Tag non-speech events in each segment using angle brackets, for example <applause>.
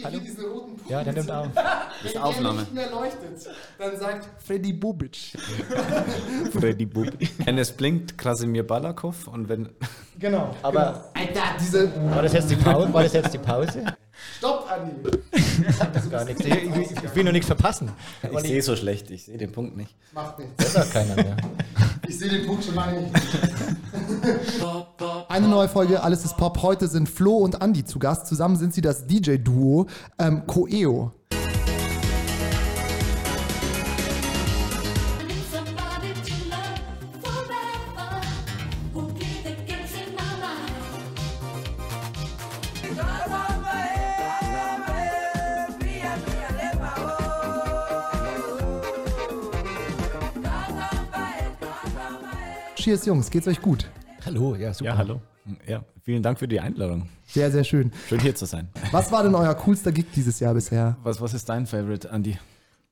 ich hier diesen roten Punkt. Ja, der nimmt auf. Wenn der Aufnahme. nicht mehr leuchtet, dann sagt Freddy Bubic. <laughs> Freddy Bub. Wenn es blinkt, Krasimir Balakov und wenn. Genau. Aber Alter, diese. war das jetzt die Pause? War das jetzt die Pause? Stopp, Andi. Gar nichts. Ich, ich, ich will nur nichts verpassen. Ich sehe so schlecht, ich sehe den Punkt nicht. Macht nichts. Das sagt keiner mehr. Ich sehe den Punkt schon lange nicht. <laughs> Eine neue Folge Alles ist Pop. Heute sind Flo und Andi zu Gast. Zusammen sind sie das DJ-Duo ähm, Coeo. Cheers, Jungs. Geht's euch gut? Hallo, ja, super. Ja, hallo. Ja, vielen Dank für die Einladung. Sehr, sehr schön. Schön hier zu sein. Was war denn euer coolster Gig dieses Jahr bisher? Was, was ist dein Favorite, Andy?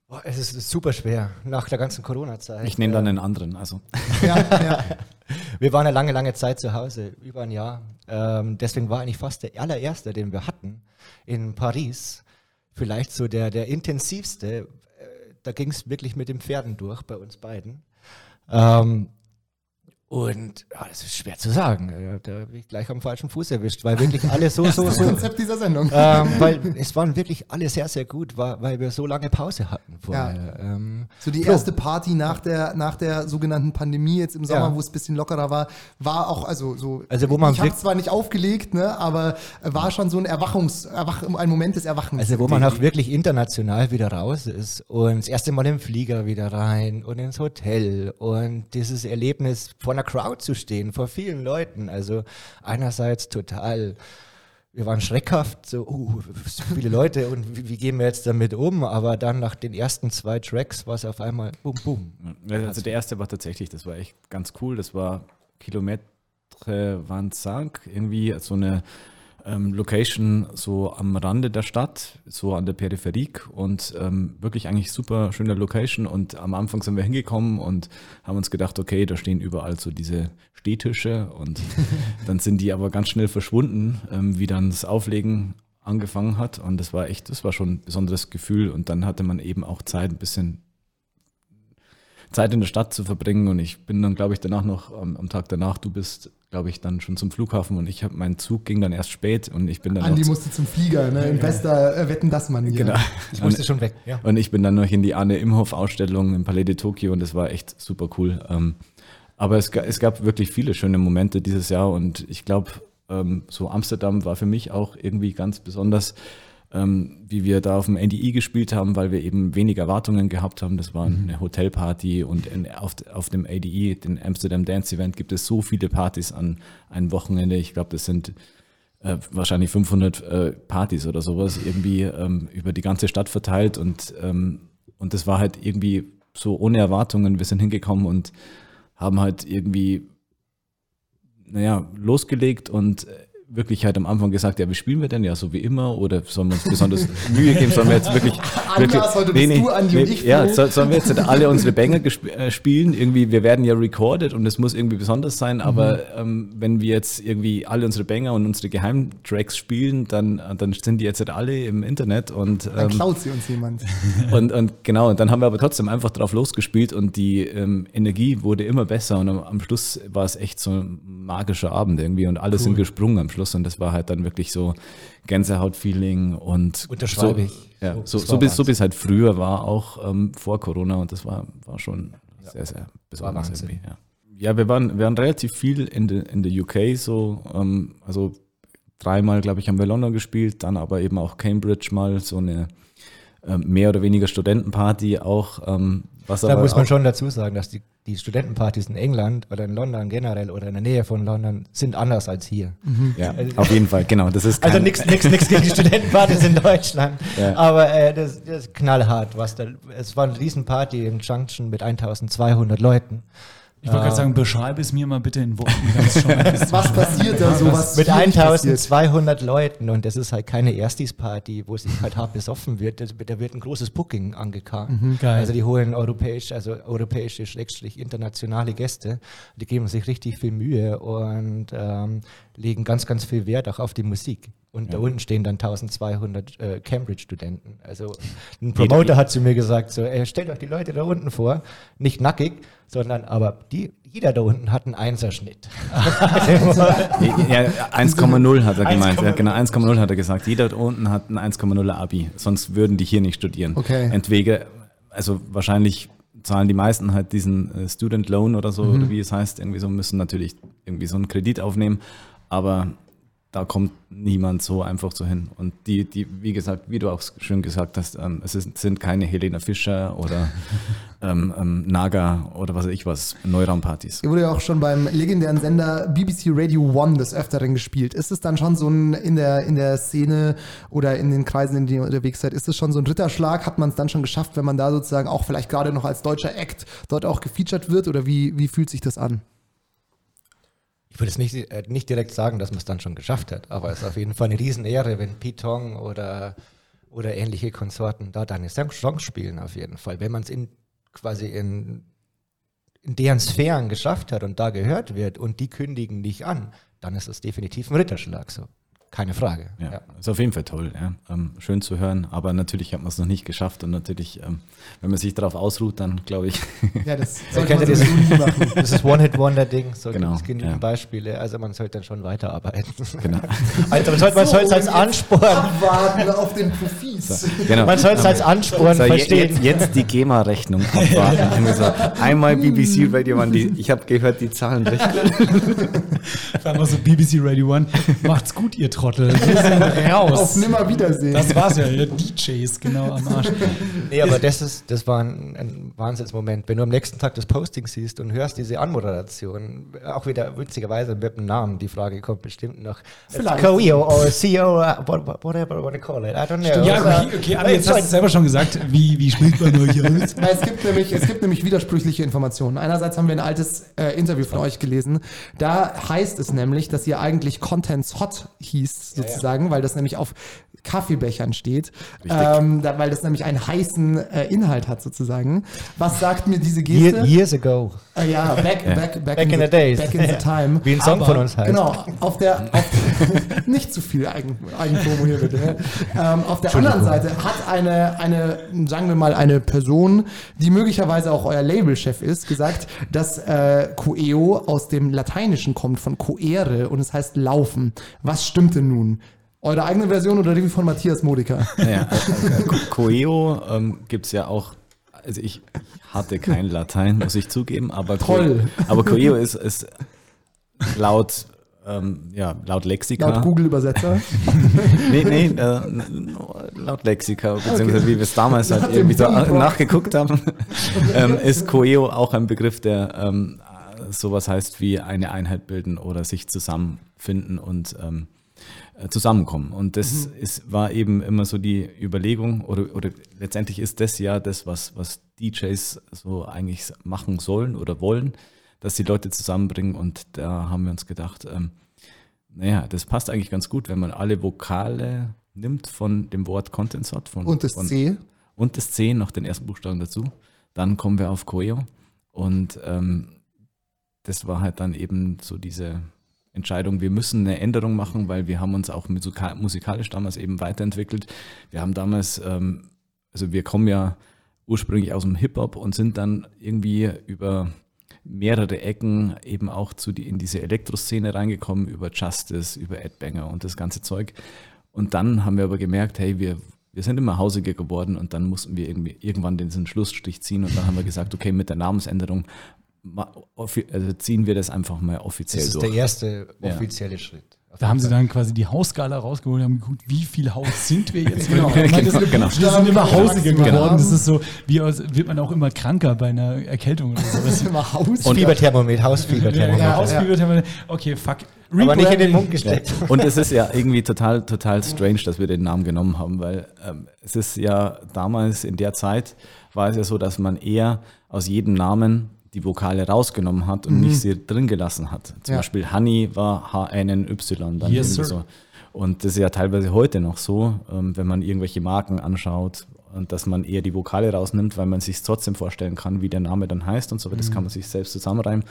Boah, es ist super schwer nach der ganzen Corona-Zeit. Ich nehme dann einen anderen. Also. <laughs> Ja, ja. <laughs> Wir waren eine lange, lange Zeit zu Hause, über ein Jahr. Ähm, deswegen war eigentlich fast der allererste, den wir hatten, in Paris. Vielleicht so der, der intensivste. Äh, da ging es wirklich mit den Pferden durch bei uns beiden. Ähm, und ja, das ist schwer zu sagen. Da bin ich gleich am falschen Fuß erwischt, weil wirklich alle so, so, <laughs> Das so. Konzept dieser Sendung. ähm, weil es waren wirklich alle sehr, sehr gut, war, weil wir so lange Pause hatten vorher. Ähm, So die Flo. erste Party nach der, nach der sogenannten Pandemie jetzt im Sommer, Ja. wo es ein bisschen lockerer war, war auch, also so, Also wo man ich habe zwar nicht aufgelegt, ne, aber war schon so ein Erwachungs, Erwach, ein Moment des Erwachens. Also wo man auch wirklich international wieder raus ist und das erste Mal im Flieger wieder rein und ins Hotel und dieses Erlebnis vor einer Crowd zu stehen, vor vielen Leuten. Also einerseits total, wir waren schreckhaft, so, uh, so viele Leute und wie, wie gehen wir jetzt damit um? Aber dann nach den ersten zwei Tracks war es auf einmal bum bum. Also der erste war tatsächlich, das war echt ganz cool. Das war Kilometre Vanzag, irgendwie so eine ähm, Location so am Rande der Stadt, so an der Peripherie und ähm, wirklich eigentlich super schöne Location. Und am Anfang sind wir hingekommen und haben uns gedacht, okay, da stehen überall so diese Stehtische und <laughs> dann sind die aber ganz schnell verschwunden, ähm, wie dann das Auflegen angefangen hat. Und das war echt, das war schon ein besonderes Gefühl. Und dann hatte man eben auch Zeit, ein bisschen Zeit in der Stadt zu verbringen und ich bin dann, glaube ich, danach noch am, am Tag danach, du bist, glaube ich, dann schon zum Flughafen und ich habe, mein Zug ging dann erst spät und ich bin dann Andi noch, musste zum Flieger, ne, in bester äh, Wetten, das man hier. genau. Ich musste schon weg. Ja. Und ich bin dann noch in die Arne Imhoff Ausstellung im Palais de Tokio und das war echt super cool. Ähm, aber es, es gab wirklich viele schöne Momente dieses Jahr und ich glaube, ähm, so Amsterdam war für mich auch irgendwie ganz besonders, ähm, wie wir da auf dem NDI gespielt haben, weil wir eben wenig Erwartungen gehabt haben. Das war eine Hotelparty und in, auf, auf dem ADI, den Amsterdam Dance Event, gibt es so viele Partys an einem Wochenende. Ich glaube, das sind äh, wahrscheinlich 500 äh, Partys oder sowas irgendwie ähm, über die ganze Stadt verteilt und, ähm, und das war halt irgendwie so ohne Erwartungen. Wir sind hingekommen und haben halt irgendwie, naja, losgelegt und äh, wirklich halt am Anfang gesagt, ja, wie spielen wir denn? Ja, so wie immer oder sollen wir uns besonders <laughs> Mühe geben? Sollen wir jetzt wirklich... <laughs> Anders, heute bist du, Andi, und ich, Ja, so, sollen wir jetzt nicht alle unsere <laughs> Banger äh, spielen? Irgendwie, wir werden ja recorded und es muss irgendwie besonders sein, aber Mhm. ähm, wenn wir jetzt irgendwie alle unsere Banger und unsere Geheimtracks spielen, dann, äh, dann sind die jetzt nicht alle im Internet und, Dann ähm, klaut sie uns jemand. und, und genau, und dann haben wir aber trotzdem einfach drauf losgespielt und die ähm, Energie wurde immer besser und am, am Schluss war es echt so ein magischer Abend irgendwie und alle sind gesprungen am Schluss und das war halt dann wirklich so Gänsehaut-Feeling und Unterschreibe so, ich. Ja, So, so, so, es- so es halt früher war, auch ähm, vor Corona und das war, war schon sehr, sehr besonders irgendwie. Ja. ja, wir waren, wir waren relativ viel in der in der UK so, ähm, also dreimal, glaube ich, haben wir London gespielt, dann aber eben auch Cambridge mal so eine ähm, mehr oder weniger Studentenparty auch. Ähm, was Da muss man schon dazu sagen, dass die, die Studentenpartys in England oder in London generell oder in der Nähe von London sind anders als hier. Ja, auf jeden Fall, genau. Das ist <laughs> Also nichts nix, nix gegen die <laughs> Studentenpartys in Deutschland. Ja. Aber äh, das, das ist knallhart. Was da, es war eine Riesenparty im Junction mit 1200 Leuten. Ich wollte gerade sagen, beschreibe es mir mal bitte in Worten. <laughs> Was passiert da so? Was Mit hier nicht passiert? 1200 Leuten und das ist halt keine Erstis-Party, wo sich halt hart besoffen wird. Da wird ein großes Booking angekarrt. Geil. Also die holen europäisch, also europäische, schrägstrich internationale Gäste. Die geben sich richtig viel Mühe und ähm, legen ganz, ganz viel Wert auch auf die Musik. Und da unten stehen dann 1200 äh, Cambridge-Studenten. Also ein Promoter hat zu mir gesagt, so, ey, stellt euch die Leute da unten vor, nicht nackig, sondern aber die, jeder da unten hat einen Einserschnitt. <laughs> Ja, 1,0 hat er gemeint. Ja, genau, 1,0 hat er gesagt. Jeder da unten hat ein 1,0er Abi, sonst würden die hier nicht studieren. Okay. Entweder, also wahrscheinlich zahlen die meisten halt diesen äh, Student Loan oder so, oder wie es heißt, irgendwie so, müssen natürlich irgendwie so einen Kredit aufnehmen, aber da kommt niemand so einfach so hin. Und die, die, wie gesagt, wie du auch schön gesagt hast, ähm, es ist, sind keine Helena Fischer oder <laughs> ähm, ähm, Naga oder was weiß ich was, Neuraumpartys. Ihr wurde ja auch schon beim legendären Sender BBC Radio One des Öfteren gespielt. Ist es dann schon so ein in der, in der Szene oder in den Kreisen, in denen ihr unterwegs seid, ist es schon so ein Ritterschlag? Hat man es dann schon geschafft, wenn man da sozusagen auch vielleicht gerade noch als deutscher Act dort auch gefeatured wird? Oder wie, wie fühlt sich das an? Ich würde es nicht, äh, nicht direkt sagen, dass man es dann schon geschafft hat, aber es ist auf jeden Fall eine Riesenehre, wenn Pitong oder, oder ähnliche Konsorten da deine Song- Songs spielen, auf jeden Fall. Wenn man es in, quasi in, in deren Sphären geschafft hat und da gehört wird und die kündigen dich an, dann ist es definitiv ein Ritterschlag, so. Keine Frage. Ja, Ja. ist auf jeden Fall toll. Ja. Ähm, schön zu hören, aber natürlich hat man es noch nicht geschafft und natürlich, ähm, wenn man sich darauf ausruht, dann glaube ich, Ja, das So <laughs> sollte man sowieso nie machen. das, <laughs> das ist One-Hit-Wonder-Ding, so Genau, gibt es genügend ja. Beispiele. Also man sollte dann schon weiterarbeiten. genau. <laughs> Also man sollte es als Ansporn, Abwarten auf den Profis. genau. man soll es als Ansporn So, verstehen. jetzt, jetzt die GEMA-Rechnung abwarten. Irgendwie so, einmal BBC Radio One, die, ich habe gehört, die zahlen recht. Auch so BBC Radio One. Macht's gut, ihr Trottel. Wir sind Auf raus. Nimmerwiedersehen. Das war's ja, DJs, genau am Arsch. Nee, aber das ist, das war ein, ein Wahnsinnsmoment. Wenn du am nächsten Tag das Posting siehst und hörst diese Anmoderation, auch wieder witzigerweise mit dem Namen, die Frage kommt bestimmt noch. Vielleicht. CEO or CEO, what- whatever you want to call it. I don't know. Ja, okay, okay, aber jetzt hast du es selber schon gesagt. Wie, wie spricht man euch aus? Na, es, gibt nämlich, es gibt nämlich widersprüchliche Informationen. Einerseits haben wir ein altes äh, Interview von euch gelesen. Da heißt es nämlich, dass ihr eigentlich Contents Hot hieß, sozusagen, weil das nämlich auf Kaffeebechern steht. Ähm, da, weil das nämlich einen heißen äh, Inhalt hat, sozusagen. Was sagt mir diese Geste? Year, years ago. Äh, ja, back, back, back, Back in the days. Back in the time. Wie ein Song Aber- von uns heißt. Genau, auf der, auf, <laughs> nicht zu viel Eigen, hier bitte. Ähm, auf der anderen Seite hat eine, eine, sagen wir mal, eine Person, die möglicherweise auch euer Labelchef ist, gesagt, dass äh, Coeo aus dem Lateinischen kommt, von coere und es heißt laufen. Was stimmt denn nun? Eure eigene Version oder die von Matthias Modica? Ja, äh, Co- Coeo ähm, gibt es ja auch, also ich hatte kein Latein, muss ich zugeben, aber, Co- Toll. aber Coeo ist, ist laut, ähm, ja, laut Lexika. Laut Google-Übersetzer. Nee, nee, äh, laut Lexika, beziehungsweise wie wir es damals halt irgendwie so nachgeguckt haben, ähm, ist Coeo auch ein Begriff, der ähm, sowas heißt wie eine Einheit bilden oder sich zusammenfinden und ähm, äh, zusammenkommen. Und das ist, war eben immer so die Überlegung, oder, oder letztendlich ist das ja das, was, was DJs so eigentlich machen sollen oder wollen, dass die Leute zusammenbringen. Und da haben wir uns gedacht, ähm, naja, das passt eigentlich ganz gut, wenn man alle Vokale nimmt von dem Wort Contensort von, Und das von, C. und das C, noch den ersten Buchstaben dazu. Dann kommen wir auf Coeo. Und ähm, das war halt dann eben so diese Entscheidung, wir müssen eine Änderung machen, weil wir haben uns auch musika musikalisch damals eben weiterentwickelt. Wir haben damals, ähm, also wir kommen ja ursprünglich aus dem Hip-Hop und sind dann irgendwie über mehrere Ecken eben auch zu die, in diese Elektroszene reingekommen, über Justice, über Ed Banger und das ganze Zeug. Und dann haben wir aber gemerkt, hey, wir, wir sind immer hausiger geworden und dann mussten wir irgendwie irgendwann diesen Schlussstrich ziehen und dann haben wir gesagt, okay, mit der Namensänderung also ziehen wir das einfach mal offiziell Das ist durch. der erste Ja. offizielle Schritt. Auf Da haben sie dann quasi die Hausskala rausgeholt und haben geguckt, wie viel Haus sind wir jetzt? Genau. Meine, das, Genau, genau. Wir sind immer hausiger Genau. geworden. Das ist so, wie aus, wird man auch immer kranker bei einer Erkältung oder sowas. <laughs> Immer Haus. Fieberthermometer, Hausfieberthermometer. Ja, Hausfieber, haben wir- okay, fuck. Aber nicht in den. Mund gesteckt. Und es ist ja irgendwie total, total strange, dass wir den Namen genommen haben, weil ähm, es ist ja damals in der Zeit war es ja so, dass man eher aus jedem Namen die Vokale rausgenommen hat und nicht sie drin gelassen hat. Zum Ja. Beispiel Honey war H-N-N-Y. Dann Yes, so. Und das ist ja teilweise heute noch so, ähm, wenn man irgendwelche Marken anschaut und dass man eher die Vokale rausnimmt, weil man sich trotzdem vorstellen kann, wie der Name dann heißt und so, aber das kann man sich selbst zusammenreimen.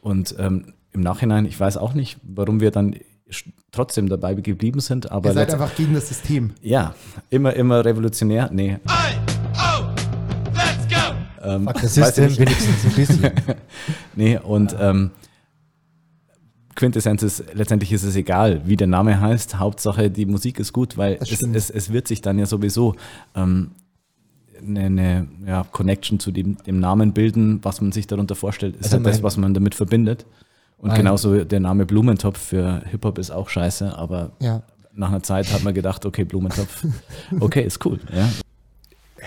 Und ähm, im Nachhinein, ich weiß auch nicht, warum wir dann trotzdem dabei geblieben sind, aber Ihr seid einfach gegen das System. ja, immer, immer revolutionär. Nee, ähm, wenigstens ein bisschen. <laughs> Nee, und ähm, Quintessenz ist, letztendlich ist es egal, wie der Name heißt. Hauptsache, die Musik ist gut, weil es, es, es wird sich dann ja sowieso ähm, eine, eine ja, Connection zu dem, dem Namen bilden, was man sich darunter vorstellt, ist Also halt das, was man damit verbindet. Und Mein- genauso der Name Blumentopf für Hip-Hop ist auch scheiße, aber Ja. nach einer Zeit hat man gedacht, okay, Blumentopf, okay, ist cool. Ja.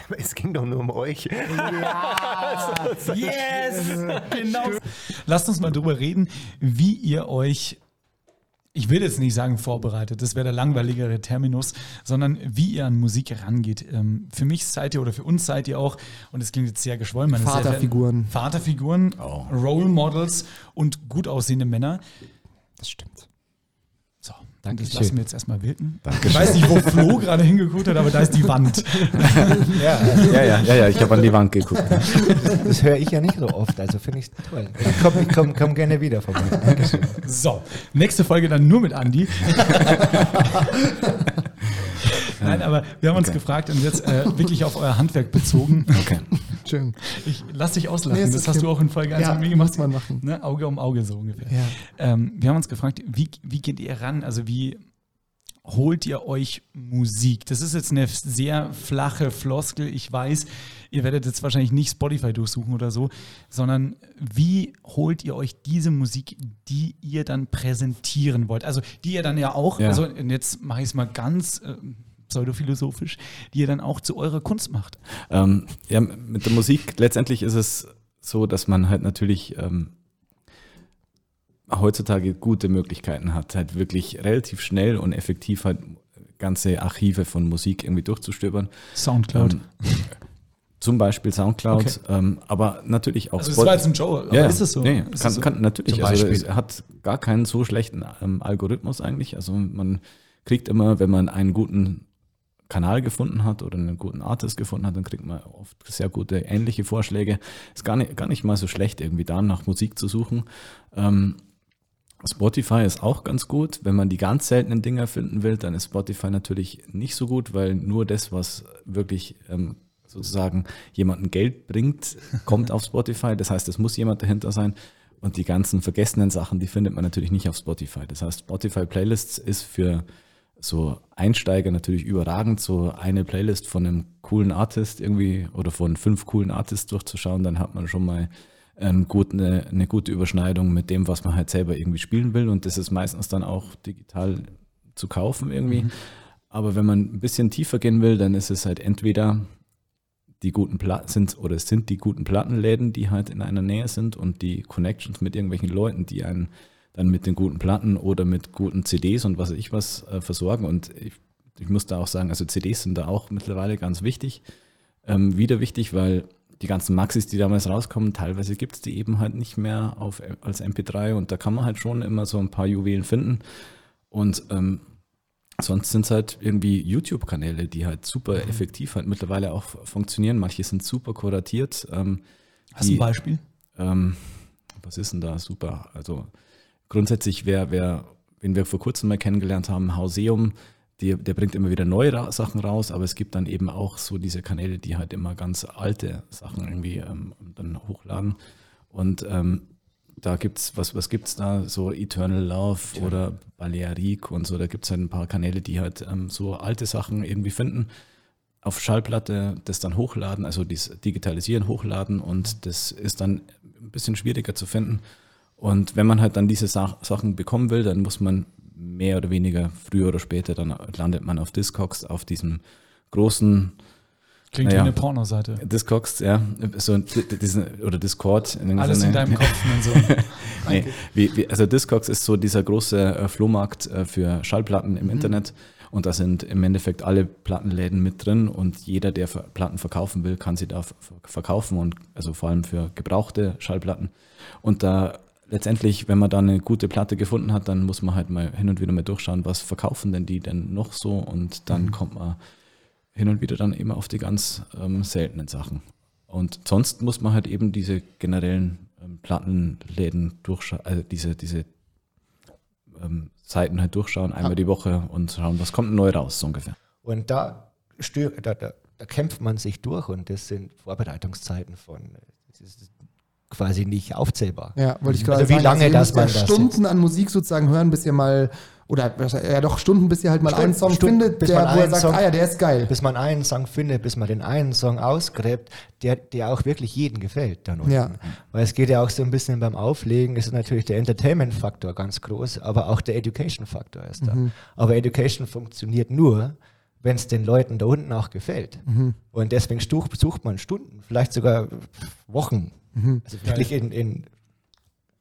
<laughs> Es ging doch nur um euch. <laughs> Yes! genau. Lasst uns mal drüber reden, wie ihr euch, ich will jetzt nicht sagen vorbereitet, das wäre der langweiligere Terminus, sondern wie ihr an Musik rangeht. Ähm, für mich seid ihr oder für uns seid ihr auch, und es klingt jetzt sehr geschwollen, meine Vaterfiguren. Vaterfiguren, Oh. Role Models und gut aussehende Männer. Das stimmt. So, das Dankeschön. lassen wir jetzt erstmal wirken. Ich weiß nicht, wo Flo gerade hingeguckt hat, aber da ist die Wand. <laughs> Ja, ja, ja, ja, ich habe an die Wand geguckt. Das höre ich ja nicht so oft, also finde ich toll. Ich komme komm, komm gerne wieder vorbei. Dankeschön. So, nächste Folge dann nur mit Andi. <laughs> Nein, aber wir haben uns Okay. gefragt und jetzt äh, wirklich auf euer Handwerk bezogen. Okay. Schön. Ich lass dich auslachen, Nee, das hast du auch in Folge 1 Ja, mit mir gemacht. muss man machen. Ne? Auge um Auge so ungefähr. Ja. Ähm, wir haben uns gefragt, wie, wie geht ihr ran? Also wie holt ihr euch Musik? Das ist jetzt eine sehr flache Floskel. Ich weiß, ihr werdet jetzt wahrscheinlich nicht Spotify durchsuchen oder so, sondern wie holt ihr euch diese Musik, die ihr dann präsentieren wollt? Also die ihr dann ja auch, Ja. also jetzt mache ich es mal ganz äh, pseudophilosophisch, die ihr dann auch zu eurer Kunst macht. Ähm, ja, mit der Musik letztendlich ist es so, dass man halt natürlich ähm, heutzutage gute Möglichkeiten hat, halt wirklich relativ schnell und effektiv halt ganze Archive von Musik irgendwie durchzustöbern. Soundcloud. Ähm, zum Beispiel Soundcloud, ähm, aber natürlich auch also das Spot- war jetzt ein Joe, aber ja, ist es so? Nee, Ist kann, so? kann natürlich. Also es hat gar keinen so schlechten ähm, Algorithmus eigentlich. Also man kriegt immer, wenn man einen guten Kanal gefunden hat oder einen guten Artist gefunden hat, dann kriegt man oft sehr gute ähnliche Vorschläge. Ist gar nicht, gar nicht mal so schlecht, irgendwie da nach Musik zu suchen. Ähm, Spotify ist auch ganz gut. Wenn man die ganz seltenen Dinger finden will, dann ist Spotify natürlich nicht so gut, weil nur das, was wirklich ähm, sozusagen jemandem Geld bringt, kommt auf Spotify. Das heißt, es muss jemand dahinter sein. Und die ganzen vergessenen Sachen, die findet man natürlich nicht auf Spotify. Das heißt, Spotify Playlists ist für so Einsteiger natürlich überragend, so eine Playlist von einem coolen Artist irgendwie oder von fünf coolen Artists durchzuschauen, dann hat man schon mal einen guten, eine, eine gute Überschneidung mit dem, was man halt selber irgendwie spielen will. Und das ist meistens dann auch digital zu kaufen irgendwie. Aber wenn man ein bisschen tiefer gehen will, dann ist es halt entweder die guten Platten sind oder es sind die guten Plattenläden, die halt in einer Nähe sind und die Connections mit irgendwelchen Leuten, die einen dann mit den guten Platten oder mit guten CDs und was weiß ich was äh, versorgen. Und ich, ich muss da auch sagen, also CDs sind da auch mittlerweile ganz wichtig. Ähm, wieder wichtig, weil die ganzen Maxis, die damals rauskommen, teilweise gibt es die eben halt nicht mehr auf, als MP3 und da kann man halt schon immer so ein paar Juwelen finden. Und ähm, sonst sind es halt irgendwie YouTube-Kanäle, die halt super effektiv halt mittlerweile auch funktionieren. Manche sind super kuratiert. Ähm, Hast du ein Beispiel? ähm, was ist denn da super? Also grundsätzlich, wer, wer, wen wir vor kurzem mal kennengelernt haben, Hauseum, die, der bringt immer wieder neue Ra Sachen raus, aber es gibt dann eben auch so diese Kanäle, die halt immer ganz alte Sachen irgendwie ähm, dann hochladen. Und ähm, da gibt's, was, was gibt's da? So Eternal Love oder Balearic und so, da gibt's halt ein paar Kanäle, die halt ähm, so alte Sachen irgendwie finden auf Schallplatte das dann hochladen, also dies digitalisieren, hochladen und das ist dann ein bisschen schwieriger zu finden. Und wenn man halt dann diese Sa Sachen bekommen will, dann muss man mehr oder weniger früher oder später, dann landet man auf Discogs, auf diesem großen Klingt Naja. wie eine Pornoseite. Discogs, ja, so diesen, oder Discord. in Alles Sinne. in deinem Kopf und so. <laughs> Nee, wie, wie, also Discogs ist so dieser große äh, Flohmarkt äh, für Schallplatten im Internet und da sind im Endeffekt alle Plattenläden mit drin und jeder, der Platten verkaufen will, kann sie da ver- verkaufen und also vor allem für gebrauchte Schallplatten. Und da letztendlich, wenn man da eine gute Platte gefunden hat, dann muss man halt mal hin und wieder mal durchschauen, was verkaufen denn die denn noch so und dann kommt man hin und wieder dann eben auf die ganz ähm, seltenen Sachen. Und sonst muss man halt eben diese generellen ähm, Plattenläden durchschauen, also diese, diese ähm, Seiten halt durchschauen, einmal die Woche und schauen, was kommt neu raus, so ungefähr. Und da, da, da, da kämpft man sich durch und das sind Vorbereitungszeiten von quasi nicht aufzählbar. Ja, wollte ich gerade Also wie sagen. lange ihr das man Stunden an Musik sozusagen hören, bis ihr mal, oder ja doch Stunden, bis ihr halt mal Stunden- einen Song Stunden, findet, bis der, man wo er einen sagt, Song- ah ja, der ist geil. Bis man einen Song findet, bis man den einen Song ausgräbt, der, der auch wirklich jedem gefällt dann unten. Ja. Weil es geht ja auch so ein bisschen beim Auflegen, ist natürlich der Entertainment-Faktor ganz groß, aber auch der Education-Faktor ist da. Mhm. Aber Education funktioniert nur, wenn es den Leuten da unten auch gefällt. Mhm. Und deswegen sucht, sucht man Stunden, vielleicht sogar Wochen. Mhm. Also wirklich in, in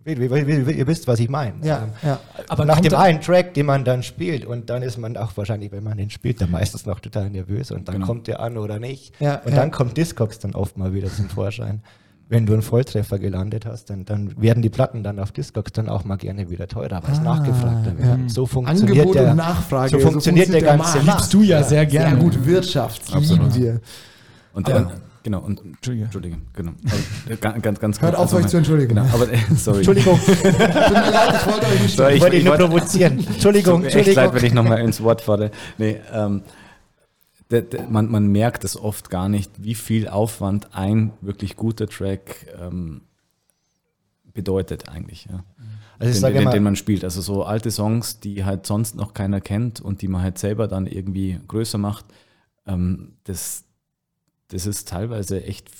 ihr wisst, was ich meine. Ja, Ähm, ja. Aber nach dem einen Track, den man dann spielt, und dann ist man auch wahrscheinlich, wenn man den spielt, dann meistens noch total nervös und dann Genau. kommt der an oder nicht. Ja, und ja. dann kommt Discogs dann oft mal wieder zum Vorschein. Wenn du einen Volltreffer gelandet hast, dann, dann werden die Platten dann auf Discogs dann auch mal gerne wieder teurer, weil es Ah, nachgefragter wird. ja. So funktioniert Angebot der, und Nachfrage. So funktioniert der ganze Markt. Liebst du ja, sehr gerne. Sehr gut, Wirtschaft. Lieben wir. Und dann, genau, und Entschuldige. Entschuldige, genau. Äh, ganz, ganz, ganz Hört kurz, auf, euch mal- zu entschuldigen. Genau, aber äh, sorry. Entschuldigung, <laughs> Tut mir leid, ich wollte euch nicht Sorry, ich wollte ihn nur provozieren. Entschuldigung, <laughs> Tut mir echt leid, Entschuldigung. wenn ich nochmal ins Wort falle. Nee, ähm, der, der, man, man merkt es oft gar nicht, wie viel Aufwand ein wirklich guter Track ähm, bedeutet eigentlich. Ja. Also ich den, sage den, den man spielt. Also so alte Songs, die halt sonst noch keiner kennt und die man halt selber dann irgendwie größer macht, ähm, das, das ist teilweise echt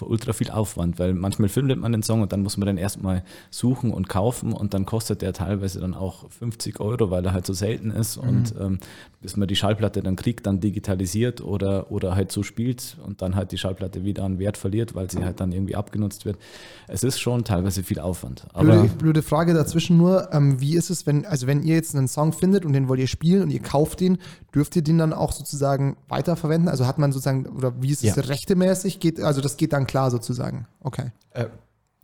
ultra viel Aufwand, weil manchmal findet man den Song und dann muss man den erstmal suchen und kaufen und dann kostet der teilweise dann auch 50 Euro, weil er halt so selten ist und ähm, bis man die Schallplatte dann kriegt, dann digitalisiert oder, oder halt so spielt und dann halt die Schallplatte wieder an Wert verliert, weil sie halt dann irgendwie abgenutzt wird. Es ist schon teilweise viel Aufwand. Blöde, blöde Frage dazwischen nur, ähm, wie ist es, wenn, also wenn ihr jetzt einen Song findet und den wollt ihr spielen und ihr kauft den, dürft ihr den dann auch sozusagen weiterverwenden? Also hat man sozusagen, oder wie ist es Ja. rechtemäßig? Geht, also das geht dann klar sozusagen. Okay. äh,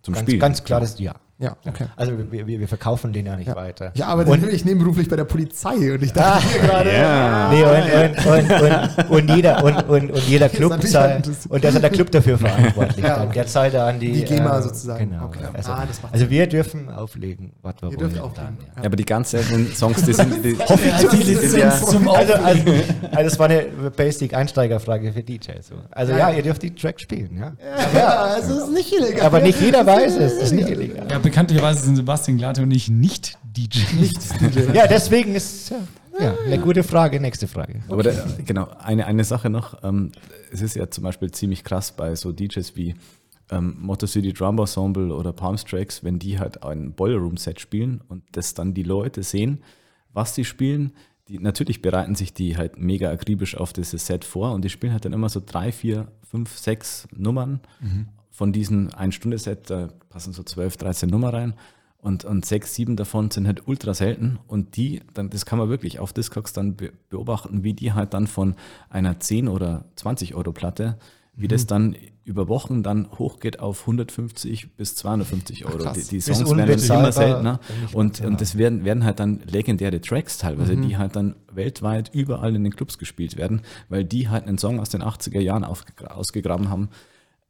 zum ganz, Spielen. ganz klares Ja. Ja, okay. Also wir, wir, wir verkaufen den ja nicht weiter. Ich arbeite Und- nämlich nebenberuflich bei der Polizei und ich <laughs> dachte mir gerade, Ja. Nee, und, und, und, und, und jeder, und, und, und jeder Club zahlt, und da ist ja der Club dafür verantwortlich. <laughs> Ja, okay. Der zahlt da an die, Die GEMA äh, sozusagen. Genau. Okay. Also, Ah, das also wir dürfen auflegen, was wir ihr wollen. dürft auflegen. Ja, aber die ganz seltenen Songs, die sind, die, <laughs> Die Lizenz zum Also, Auflegen. also, also das war eine Basic-Einsteigerfrage für DJs. So. Also ja, Ja. ihr dürft die Tracks spielen, ja. Ja, es ist nicht illegal. Aber nicht jeder weiß es, das ist nicht illegal. Ja, bekanntlicherweise sind Sebastian Glatte und ich nicht DJ. <laughs> Ja, deswegen ist ja, ja, eine gute Frage, nächste Frage. Aber da, genau, eine, eine Sache noch. Ähm, es ist ja zum Beispiel ziemlich krass bei so DJs wie ähm, Motor City Drum Ensemble oder Palm Strikes, wenn die halt ein Boiler Room Set spielen und das dann die Leute sehen, was die spielen. Die, natürlich bereiten sich die halt mega akribisch auf dieses Set vor und die spielen halt dann immer so drei, vier, fünf, sechs Nummern von diesen Ein-Stunde-Set, da passen so 12, 13 Nummer rein. Und, und sechs, sieben davon sind halt ultra selten. Und die, dann, das kann man wirklich auf Discogs dann be beobachten, wie die halt dann von einer 10 oder 20 Euro Platte, wie das dann über Wochen dann hochgeht auf 150 bis 250 Euro. krass. die, die Songs werden dann immer seltener. Und, und das werden, werden halt dann legendäre Tracks teilweise, die halt dann weltweit überall in den Clubs gespielt werden, weil die halt einen Song aus den 80er Jahren ausgegraben haben,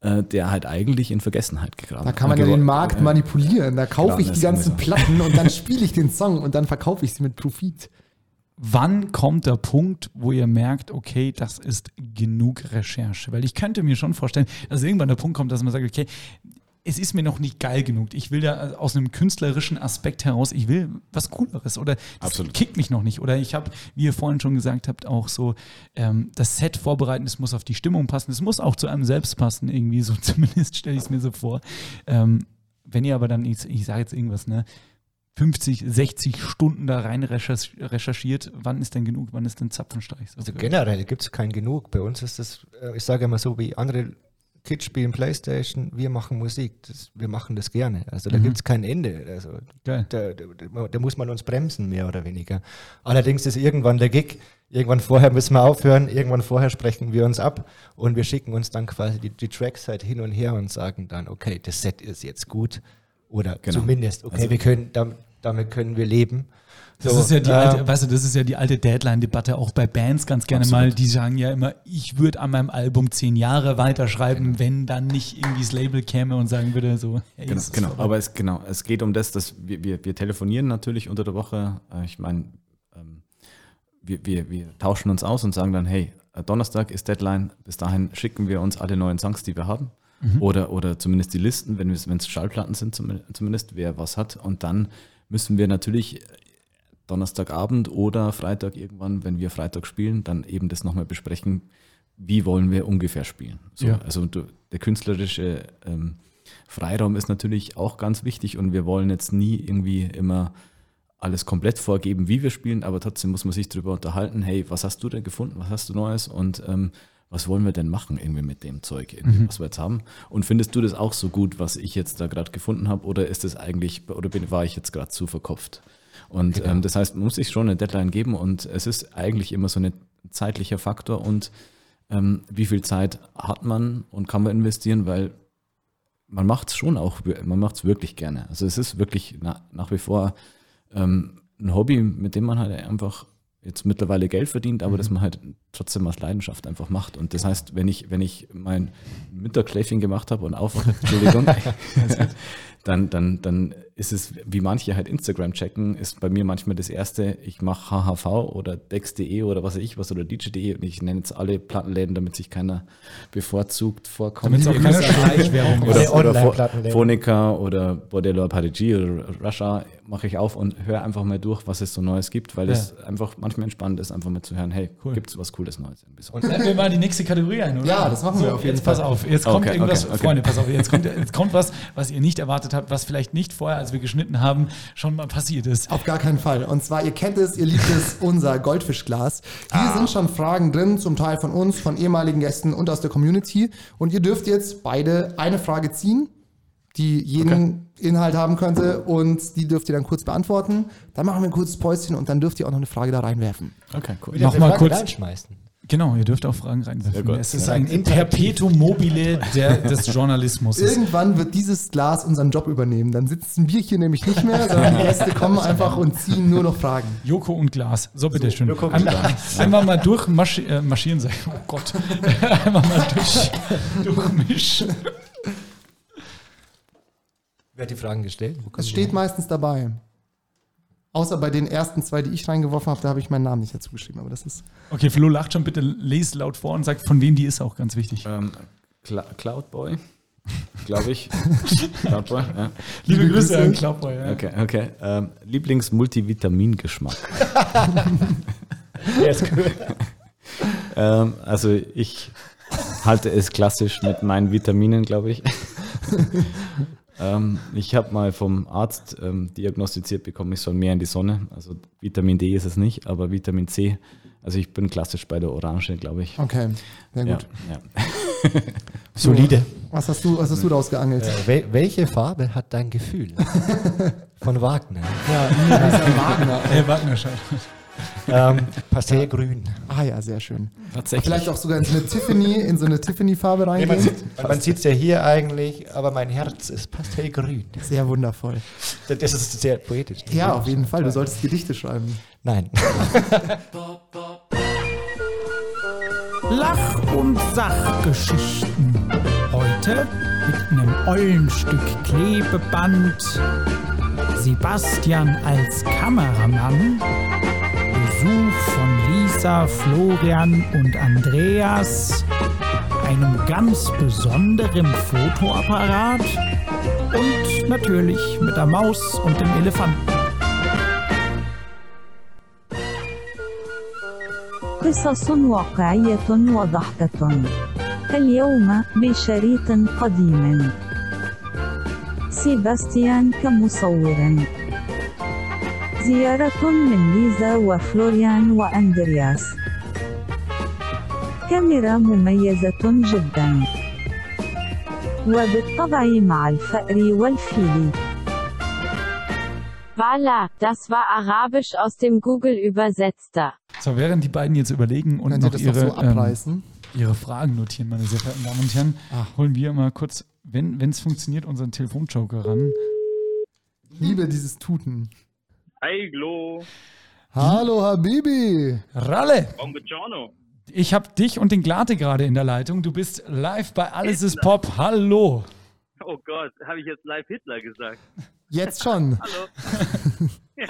der halt eigentlich in Vergessenheit gegraben Da kann man ja geworden- den Markt äh, manipulieren. Da kaufe ich die ganzen. Platten und dann spiele ich den <laughs> Song und dann verkaufe ich sie mit Profit. Wann kommt der Punkt, wo ihr merkt, okay, das ist genug Recherche? Weil ich könnte mir schon vorstellen, dass irgendwann der Punkt kommt, dass man sagt, okay, es ist mir noch nicht geil genug. Ich will da aus einem künstlerischen Aspekt heraus, ich will was Cooleres oder das Absolut. kickt mich noch nicht. Oder ich habe, wie ihr vorhin schon gesagt habt, auch so ähm, das Set vorbereiten, es muss auf die Stimmung passen, es muss auch zu einem selbst passen, irgendwie so <laughs> zumindest stelle ich es mir so vor. Ähm, wenn ihr aber dann, ich, ich sage jetzt irgendwas, ne, 50, 60 Stunden da rein recherch- recherchiert, wann ist denn genug, wann ist denn Zapfenstreich? So Also generell gibt es kein Genug. Bei uns ist das, äh, ich sage immer so, wie andere Kids spielen Playstation, wir machen Musik. Das, wir machen das gerne. Also da Mhm. gibt es kein Ende. Also da, da, da muss man uns bremsen, mehr oder weniger. Allerdings ist irgendwann der Gig, irgendwann vorher müssen wir aufhören, irgendwann vorher sprechen wir uns ab und wir schicken uns dann quasi die, die Tracks halt hin und her und sagen dann, okay, das Set ist jetzt gut oder Genau. zumindest, okay, Also- wir können, da, damit können wir leben. Das So, ist ja die äh, alte, weißt du, das ist ja die alte Deadline-Debatte auch bei Bands ganz gerne mal. Die sagen ja immer, ich würde an meinem Album zehn Jahre weiterschreiben, wenn dann nicht irgendwie das Label käme und sagen würde so, hey, Genau, genau. vorbei. aber es, genau, es geht um das, dass wir, wir, wir telefonieren natürlich unter der Woche. Äh, Ich meine, ähm, wir, wir, wir tauschen uns aus und sagen dann, hey, äh, Donnerstag ist Deadline, bis dahin schicken wir uns alle neuen Songs, die wir haben. Oder, oder zumindest die Listen, wenn es wenn es Schallplatten sind, zum- zumindest, wer was hat. Und dann müssen wir natürlich Donnerstagabend oder Freitag irgendwann, wenn wir Freitag spielen, dann eben das nochmal besprechen, wie wollen wir ungefähr spielen. So, Ja. Also der künstlerische ähm, Freiraum ist natürlich auch ganz wichtig und wir wollen jetzt nie irgendwie immer alles komplett vorgeben, wie wir spielen, aber trotzdem muss man sich darüber unterhalten, hey, was hast du denn gefunden, was hast du Neues und ähm, was wollen wir denn machen irgendwie mit dem Zeug, irgendwie, was wir jetzt haben? Und findest du das auch so gut, was ich jetzt da gerade gefunden habe, oder ist es eigentlich, oder bin, war ich jetzt gerade zu verkopft? Und ähm, das heißt, man muss sich schon eine Deadline geben und es ist eigentlich immer so ein zeitlicher Faktor und ähm, wie viel Zeit hat man und kann man investieren, weil man macht es schon auch, man macht es wirklich gerne. Also es ist wirklich na, nach wie vor ähm, ein Hobby, mit dem man halt einfach jetzt mittlerweile Geld verdient, aber das man halt trotzdem aus Leidenschaft einfach macht. Und das heißt, wenn ich, wenn ich mein Mittagsschläfchen gemacht habe und aufwache, <laughs> Entschuldigung, dann, dann, dann ist es, wie manche halt Instagram checken, ist bei mir manchmal das erste, ich mache HHV oder Dex.de oder was weiß ich was oder DJ.de und ich nenne jetzt alle Plattenläden, damit sich keiner bevorzugt vorkommt. Damit es auch keine Schleichwerbung oder, oder. Phonica oder Bordello Parigi oder Russia mache ich auf und höre einfach mal durch, was es so Neues gibt, weil es einfach manchmal entspannt ist, einfach mal zu hören, hey, Cool. gibt es was Cooles Neues? So. Und Laden wir mal die nächste Kategorie ein, oder? Ja, das machen wir auf jeden jetzt pass Fall. auf, jetzt kommt Okay, irgendwas, okay, okay. Freunde, pass auf, jetzt kommt, jetzt kommt was, was ihr nicht erwartet habt, was vielleicht nicht vorher, als wir geschnitten haben, schon mal passiert ist. Auf gar keinen Fall. Und zwar, ihr kennt es, ihr liebt es, <laughs> unser Goldfischglas. Hier sind schon Fragen drin, zum Teil von uns, von ehemaligen Gästen und aus der Community. Und ihr dürft jetzt beide eine Frage ziehen, die jeden Inhalt haben könnte. Und die dürft ihr dann kurz beantworten. Dann machen wir ein kurzes Päuschen und dann dürft ihr auch noch eine Frage da reinwerfen. Okay, cool. Nochmal kurz. reinschmeißen. Genau, ihr dürft auch Fragen reinwerfen. es ist ein Perpetuum mobile der, des Journalismus. Irgendwann wird dieses Glas unseren Job übernehmen. Dann sitzen wir hier nämlich nicht mehr, sondern die Gäste <laughs> kommen einfach und ziehen nur noch Fragen. Joko und Glas. So, bitteschön. Joko und Ein, Glas. <laughs> einmal mal durchmarschieren, äh, marschieren, sag ich. Oh Gott. <laughs> einmal mal durch, durchmischen. Wer hat die Fragen gestellt? Es steht meistens dabei. Außer bei den ersten zwei, die ich reingeworfen habe, da habe ich meinen Namen nicht dazu geschrieben. Aber das ist. Okay, Flo lacht schon, bitte lese laut vor und sagt, von wem die ist auch ganz wichtig. Ähm, Cla Cloudboy, glaube ich. <laughs> Cloudboy, ja. Liebe, liebe Grüße an Klaubboy. Ja. Okay, okay. Ähm, Lieblings-Multivitamingeschmack. <laughs> Der ist cool. ähm, also ich halte es klassisch mit meinen Vitaminen, glaube ich. <laughs> ähm, ich habe mal vom Arzt ähm, diagnostiziert bekommen, ich soll mehr in die Sonne. Also Vitamin D ist es nicht, aber Vitamin C. Also ich bin klassisch bei der Orange, glaube ich. Okay, sehr Ja, gut. ja. <laughs> Solide. Was hast du, was hast du daraus geangelt? Äh, wel welche Farbe hat dein Gefühl? <laughs> Von Wagner. <laughs> Wagner. Äh, Wagner schaut. <laughs> ähm, Pastellgrün. Ah ja, sehr schön. Tatsächlich. Vielleicht auch sogar in so eine Tiffany, in so eine Tiffany-Farbe Nee, man reingehen. sieht man sieht es ja hier eigentlich, aber mein Herz ist pastellgrün. Sehr wundervoll. Das das ist sehr poetisch. Ja, auf jeden Fall. Du solltest Gedichte schreiben. Nein. <laughs> Lach- und Sachgeschichten. Heute mit einem ollen Stück Klebeband. Sebastian als Kameramann. Besuch von Lisa, Florian und Andreas. Einem ganz besonderen Fotoapparat. Und natürlich mit der Maus und dem Elefanten. قصص واقعية وضحكة اليوم بشريط قديم سيباستيان كمصور زيارة من ليزا وفلوريان وأندرياس كاميرا مميزة جدا وبالطبع مع الفأر والفيل Wala, das war Arabisch aus dem Google-Übersetzer. So, während die beiden jetzt überlegen und Könnt ihr noch das noch ihre, so abreißen? ähm, ihre Fragen notieren, meine sehr verehrten Damen und Herren, holen wir mal kurz, wenn es funktioniert, unseren Telefonjoker ran. Ich liebe dieses Tuten. Hi, Glo. Hallo Habibi. Ralle, Buongiorno. ich habe dich und den Glate gerade in der Leitung. Du bist live bei Alles ist Pop. Hallo. Oh Gott, habe ich jetzt live Hitler gesagt? Jetzt schon. <laughs> Hallo. <laughs> ja.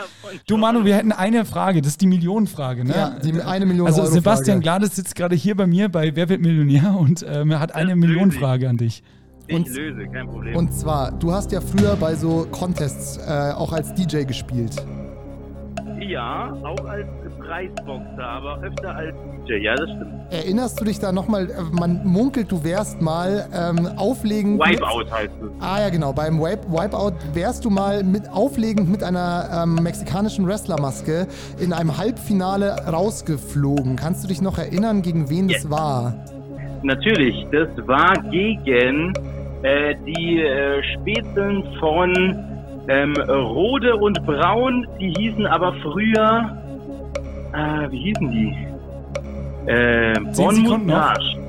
Du Manu, wir hätten eine Frage, das ist die Millionenfrage. Ne? Ja, die eine Million Also Euro Sebastian Frage. Glades sitzt gerade hier bei mir bei Wer wird Millionär und ähm, er hat eine. Millionenfrage an dich. Ich und- löse, kein Problem. Und zwar, du hast ja früher bei so Contests äh, auch als DJ gespielt. ja, auch als Preisboxer, aber öfter als DJ. Ja, das stimmt. Erinnerst du dich da nochmal, äh, man munkelt, du wärst mal ähm, auflegend... Wipeout heißt es. Ah ja, genau. Beim Wipe Wipeout wärst du mal mit auflegend mit einer ähm, mexikanischen Wrestlermaske in einem Halbfinale rausgeflogen. Kannst du dich noch erinnern, gegen wen das Yes. war? Natürlich, das war gegen äh, die äh, Spätzeln von ähm, Rode und Braun. Die hießen aber früher, äh, wie hießen die? Äh, Bon Sekunden noch. Montage.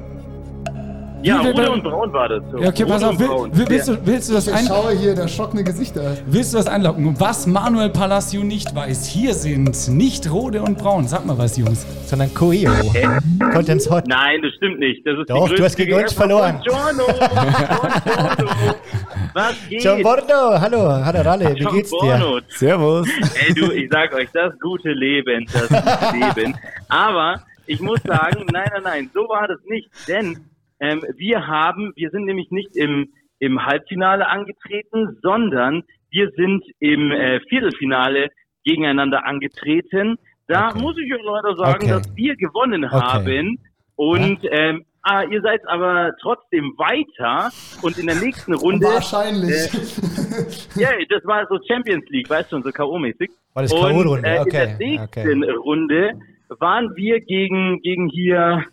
Ja, Rode und Braun war das. So. Ja, okay, pass auf. Will, will, willst, du, willst, du das Ich ein, schaue hier, da schockende Gesichter. willst du das einloggen? Was Manuel Palacio nicht weiß, hier sind nicht Rode und Braun. Sag mal was, Jungs. Sondern Coeo. Contents Hot. Nein, das stimmt nicht. Das ist Doch, die du hast gegen uns verloren. Buongiorno. <laughs> Was geht? John Bordo, hallo, hallo Ralle, wie geht's dir? Servus. Ey, du, ich sag euch, das gute Leben, das gute <laughs> Leben. Aber ich muss sagen, nein, nein, nein, so war das nicht. Denn ähm, wir haben, wir sind nämlich nicht im, im Halbfinale angetreten, sondern wir sind im äh, Viertelfinale gegeneinander angetreten. Da Okay. muss ich euch leider sagen, Okay. dass wir gewonnen Okay. haben. Und ähm, ah, ihr seid aber trotzdem weiter. Und in der nächsten Runde Wahrscheinlich. <laughs> ja, das war so Champions League, weißt du, so K.O.-mäßig. War das Und, K.O.-Runde? äh, Okay, In der nächsten okay. Runde waren wir gegen, gegen hier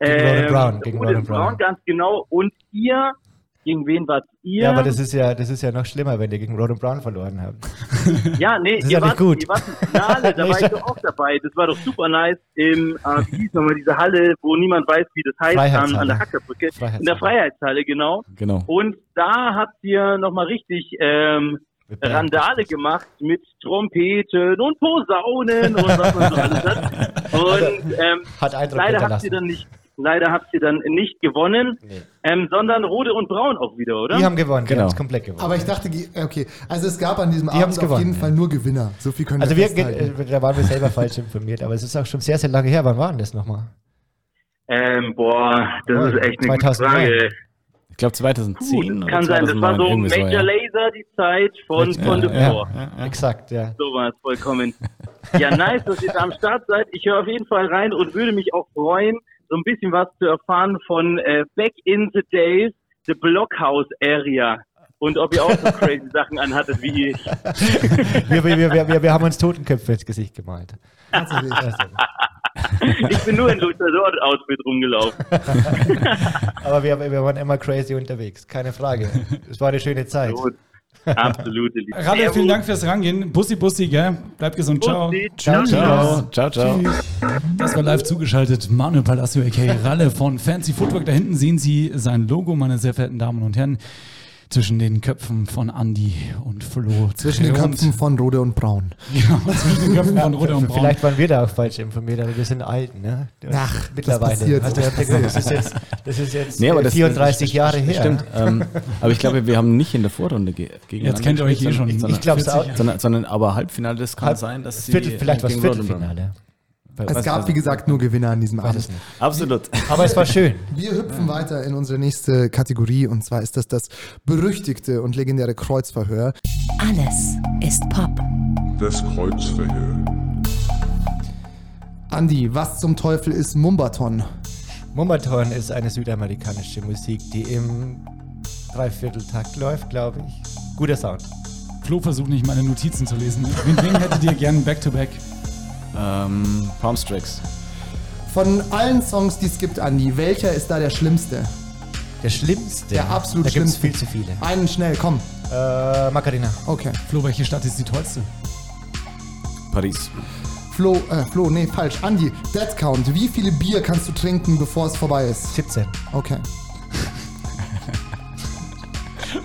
Gegen ähm, Roland Brown, gegen Roland Roland Brown. ganz genau. Und ihr, gegen wen wart ihr? Ja, aber das ist ja, das ist ja noch schlimmer, wenn ihr gegen Roden Brown verloren habt. <laughs> ja, nee, das ist ihr, ja nicht wart, gut. ihr wart im Finale, <laughs> da war ich doch auch dabei. Das war doch super nice im, äh, wie hieß nochmal diese Halle, wo niemand weiß, wie das heißt, an, an der Hackerbrücke. In der Freiheitshalle, genau. Genau. Und da habt ihr nochmal richtig ähm. Randale gemacht mit Trompeten und Posaunen und was man so alles hat. <laughs> Und ähm, Hat Eindruck leider habt ihr dann nicht, leider habt ihr dann nicht gewonnen, Nee. ähm, sondern Rode und Braun auch wieder, oder? Die haben gewonnen, die Genau. haben es komplett gewonnen. Aber ich dachte, die- okay, also es gab an diesem Die Abend auf gewonnen, jeden ja. Fall nur Gewinner. So viel können also wir äh, da waren wir selber falsch <laughs> informiert, aber es ist auch schon sehr, sehr lange her. Wann war denn das nochmal? ähm, boah, das Oh, ist echt eine gute 2009. Frage. Ich glaube Puh, 2010 das kann sein, das war so irgendwie Major ja. Laser, die Zeit von, von The ja. Ja, ja. Exakt, ja. So war es vollkommen. Ja, nice, dass ihr da am Start seid. Ich höre auf jeden Fall rein und würde mich auch freuen, so ein bisschen was zu erfahren von äh, Back in the Days, the Blockhouse Area. Und ob ihr auch so <laughs> crazy Sachen anhattet wie ich. <laughs> Wir, wir, wir, wir, wir haben uns Totenköpfe ins Gesicht gemalt. Also, <laughs> Ich bin nur in Luchador-Outfit rumgelaufen. aber wir, wir waren immer crazy unterwegs, keine Frage. Es war eine schöne Zeit. Gut. Absolute Liebe. Ralle, vielen Dank fürs Rangehen. Bussi, Bussi, gell? Bleib gesund. Ciao. Bussi, Ciao, Ciao, ciao, ciao. Das war live zugeschaltet. Manuel Palacio, a.k.a. Ralle von Fancy Footwork. Da hinten sehen Sie sein Logo, meine sehr verehrten Damen und Herren. Zwischen den Köpfen von Andy und Flo. Zwischen den. Köpfen von Rode und Braun. Genau, zwischen den Köpfen von Rode und Braun. Vielleicht waren wir da auch falsch informiert, aber wir sind alt, ne? Ach, das mittlerweile. passiert. Also, das ist jetzt, das ist jetzt Nee, äh, das, 34 das, Jahre her. Stimmt. Ähm, aber ich glaube, wir haben nicht in der Vorrunde ge gegeneinander Jetzt kennt ihr euch eh schon. sondern- Ich glaube es auch. Sondern, sondern aber Halbfinale, das kann Halb- sein, dass sie Viertel, vielleicht war es gegen Rotterdam- Viertelfinale. Es gab, weiß- wie gesagt, nur Gewinner an diesem Abend. Absolut. Aber es war schön. <laughs> Wir hüpfen weiter in unsere nächste Kategorie und zwar ist das das berüchtigte und legendäre Kreuzverhör. Alles ist Pop. Das Kreuzverhör. Andi, was zum Teufel ist Mumbaton? Mumbaton ist eine südamerikanische Musik, die im Dreivierteltakt läuft, glaube ich. Guter Sound. Flo versucht nicht meine Notizen zu lesen. Wen, wen hättet ihr gern back-to-back? Ähm, Palmstrix. Von allen Songs, die es gibt, Andi, welcher ist da der schlimmste? Der schlimmste. Der absolut Da gibt es schlimmste. viel zu viele. Einen schnell, komm. Äh, Macarena. Okay. Flo, welche Stadt ist die tollste? Paris. Flo, äh, Flo, nee, falsch. Andi, Dead Count. Wie viele Bier kannst du trinken, bevor es vorbei ist? 17. Okay.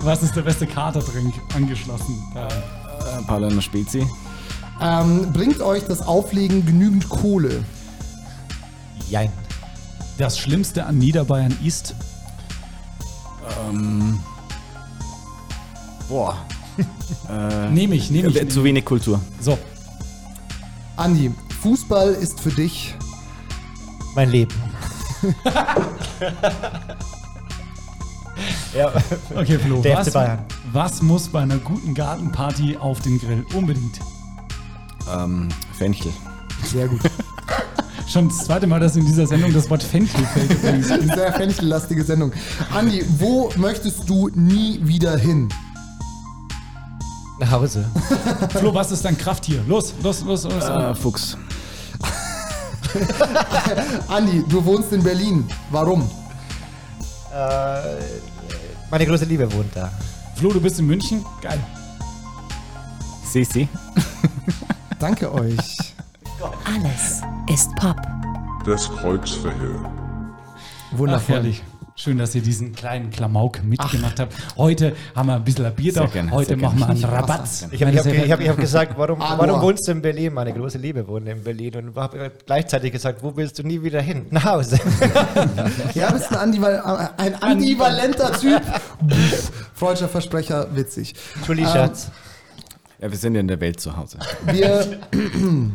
Was ist der beste Katertrink angeschlossen? Ja. Äh, Paulaner Spezi. Ähm, bringt euch das Auflegen genügend Kohle? Jein. Das Schlimmste an Niederbayern ist, Ähm, boah. <laughs> äh, nehme ich, nehme ich. Zu wenig Kultur. So, Andi, Fußball ist für dich Mein Leben. <laughs> ja, okay, Flo. Der Was, FC Bayern. was muss bei einer guten Gartenparty auf den Grill? Unbedingt. Ähm, Fenchel. sehr gut. <laughs> Schon das zweite Mal, dass in dieser Sendung das Wort Fenchel fällt. übrigens. <laughs> Sehr fenchellastige Sendung. Andi, wo möchtest du nie wieder hin? nach Hause. <laughs> Flo, was ist dein Krafttier? Los, los, los, los. Äh, Fuchs. Andi, du wohnst in Berlin. Warum? äh, meine große Liebe wohnt da. Flo, du bist in München? Geil. Sisi. Danke euch. Alles ist Pop. Das Kreuzverhör. Ach, Wundervoll. herrlich. Schön, dass ihr diesen kleinen Klamauk mitgemacht habt. Heute haben wir ein bisschen ein Bier da. Gerne, Heute machen wir einen gerne. Rabatt. Ich habe hab, hab, ich hab gesagt, warum, Aloha. warum wohnst du in Berlin? Meine große Liebe wohnt in Berlin. Und habe gleichzeitig gesagt, wo willst du nie wieder hin? Nach Hause. <laughs> Ja, bist ein, Andival ein ambivalenter Typ. Freudscher Versprecher, witzig. Entschuldigung, Schatz. Ja, wir sind ja in der Welt zu Hause. Wir. <clears throat>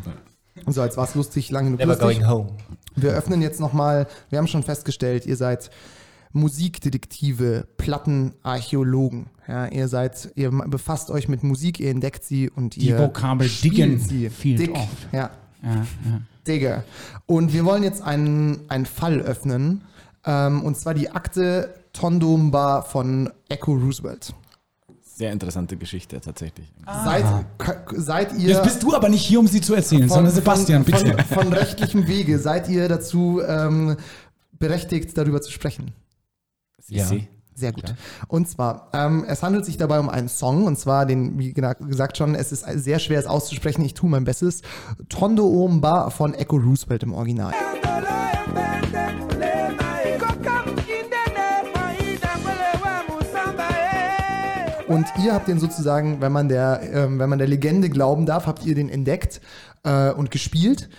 So, jetzt war es lustig, lange genug Never lustig. going home. Wir öffnen jetzt nochmal, wir haben schon festgestellt, ihr seid Musikdetektive, Plattenarchäologen. Ja, ihr seid, ihr befasst euch mit Musik, ihr entdeckt sie und Die ihr Vokabel spielt diggen sie. fehlt Dick, oft. ja, Ja, ja. Digger. Und wir wollen jetzt einen, einen Fall öffnen, ähm, und zwar die Akte Tondomba von Echo Roosevelt. Sehr interessante Geschichte tatsächlich. Seid, ka- seid ihr Jetzt bist du aber nicht hier, um sie zu erzählen, sondern Sebastian, von, bitte. Von, von rechtlichem Wege seid ihr dazu ähm, berechtigt, darüber zu sprechen. Sisi. Sehr gut. Und zwar, ähm, es handelt sich dabei um einen Song, und zwar den, wie gesagt schon, es ist sehr schwer, es auszusprechen, ich tue mein Bestes. Tondo Omba von Echo Roosevelt im Original. Und ihr habt den sozusagen, wenn man der, ähm, wenn man der Legende glauben darf, habt ihr den entdeckt äh, und gespielt.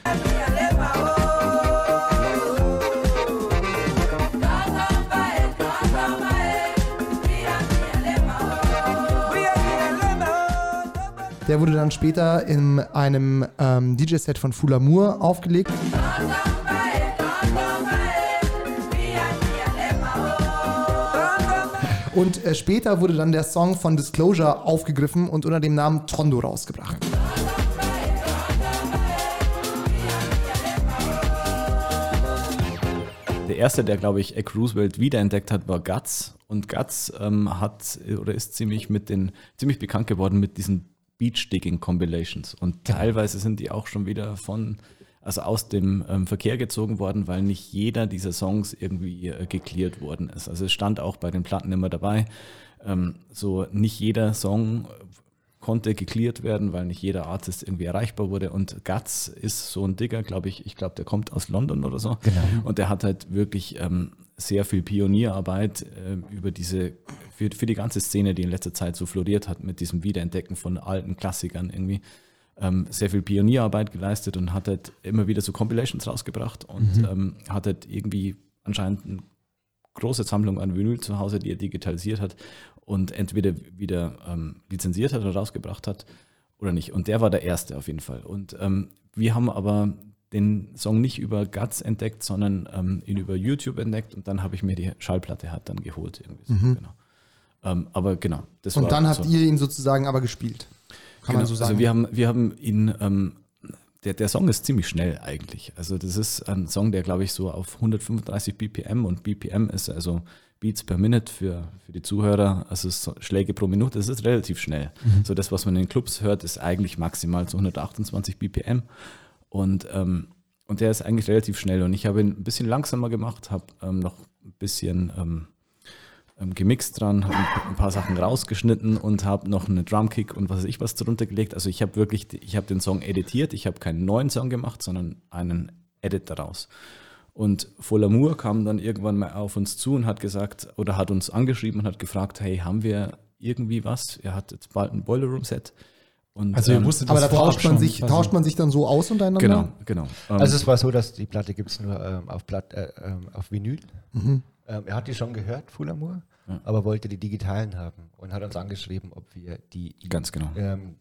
Der wurde dann später in einem ähm, DJ-Set von Fulamour aufgelegt. Und äh, später wurde dann der Song von Disclosure aufgegriffen und unter dem Namen Tondo rausgebracht. Der erste, der, glaube ich, Eck Roosevelt wiederentdeckt hat, war Guts. Und Guts ähm, hat oder ist ziemlich mit den, ziemlich bekannt geworden mit diesen Beach-Digging-Compilations. Und teilweise sind die auch schon wieder von, also aus dem ähm, Verkehr gezogen worden, weil nicht jeder dieser Songs irgendwie äh, geklärt worden ist. Also es stand auch bei den Platten immer dabei, ähm, so nicht jeder Song konnte geklärt werden, weil nicht jeder Artist irgendwie erreichbar wurde. Und Guts ist so ein Digger, glaube ich, ich glaube, der kommt aus London oder so. Genau. Und der hat halt wirklich ähm, sehr viel Pionierarbeit äh, über diese, für, für die ganze Szene, die in letzter Zeit so floriert hat, mit diesem Wiederentdecken von alten Klassikern irgendwie, ähm, sehr viel Pionierarbeit geleistet und hat halt immer wieder so Compilations rausgebracht und Mhm. ähm, hat halt irgendwie anscheinend eine große Sammlung an Vinyl zu Hause, die er digitalisiert hat und entweder wieder ähm, lizenziert hat oder rausgebracht hat oder nicht. Und der war der erste auf jeden Fall. Und ähm, wir haben aber den Song nicht über Guts entdeckt, sondern ähm, ihn über YouTube entdeckt und dann habe ich mir die Schallplatte halt dann geholt. Irgendwie so, Mhm. genau. ähm, aber genau, das Und dann habt so. ihr ihn sozusagen aber gespielt. Kann man Genau, so sagen. Also wir haben, wir haben ihn, ähm, der, der Song ist ziemlich schnell eigentlich. Also das ist ein Song, der glaube ich so auf 135 BPM und BPM ist also Beats per Minute für, für die Zuhörer, also Schläge pro Minute, das ist relativ schnell. Mhm. So das, was man in den Clubs hört, ist eigentlich maximal so 128 BPM und, ähm, und der ist eigentlich relativ schnell und ich habe ihn ein bisschen langsamer gemacht, habe ähm, noch ein bisschen ähm, ähm, gemixt dran, habe ein paar Sachen rausgeschnitten und habe noch eine Drumkick und was weiß ich was drunter gelegt. Also ich habe wirklich, ich habe den Song editiert, ich habe keinen neuen Song gemacht, sondern einen Edit daraus. Und Folamour kam dann irgendwann mal auf uns zu und hat gesagt, oder hat uns angeschrieben und hat gefragt, hey, haben wir irgendwie was? Er hat jetzt bald ein Boiler Room Set Und, Also ihr ähm, wusstet Aber da das vorab tauscht man, sich, tauscht man sich dann so aus untereinander? Genau, genau. Ähm, Also es war so, dass die Platte gibt es nur ähm, auf, Platt, äh, ähm, auf Vinyl. Mhm. Ähm, er hat die schon gehört, Fulamour, Ja. aber wollte die digitalen haben und hat uns angeschrieben, ob wir die ihm, Ganz genau. ähm,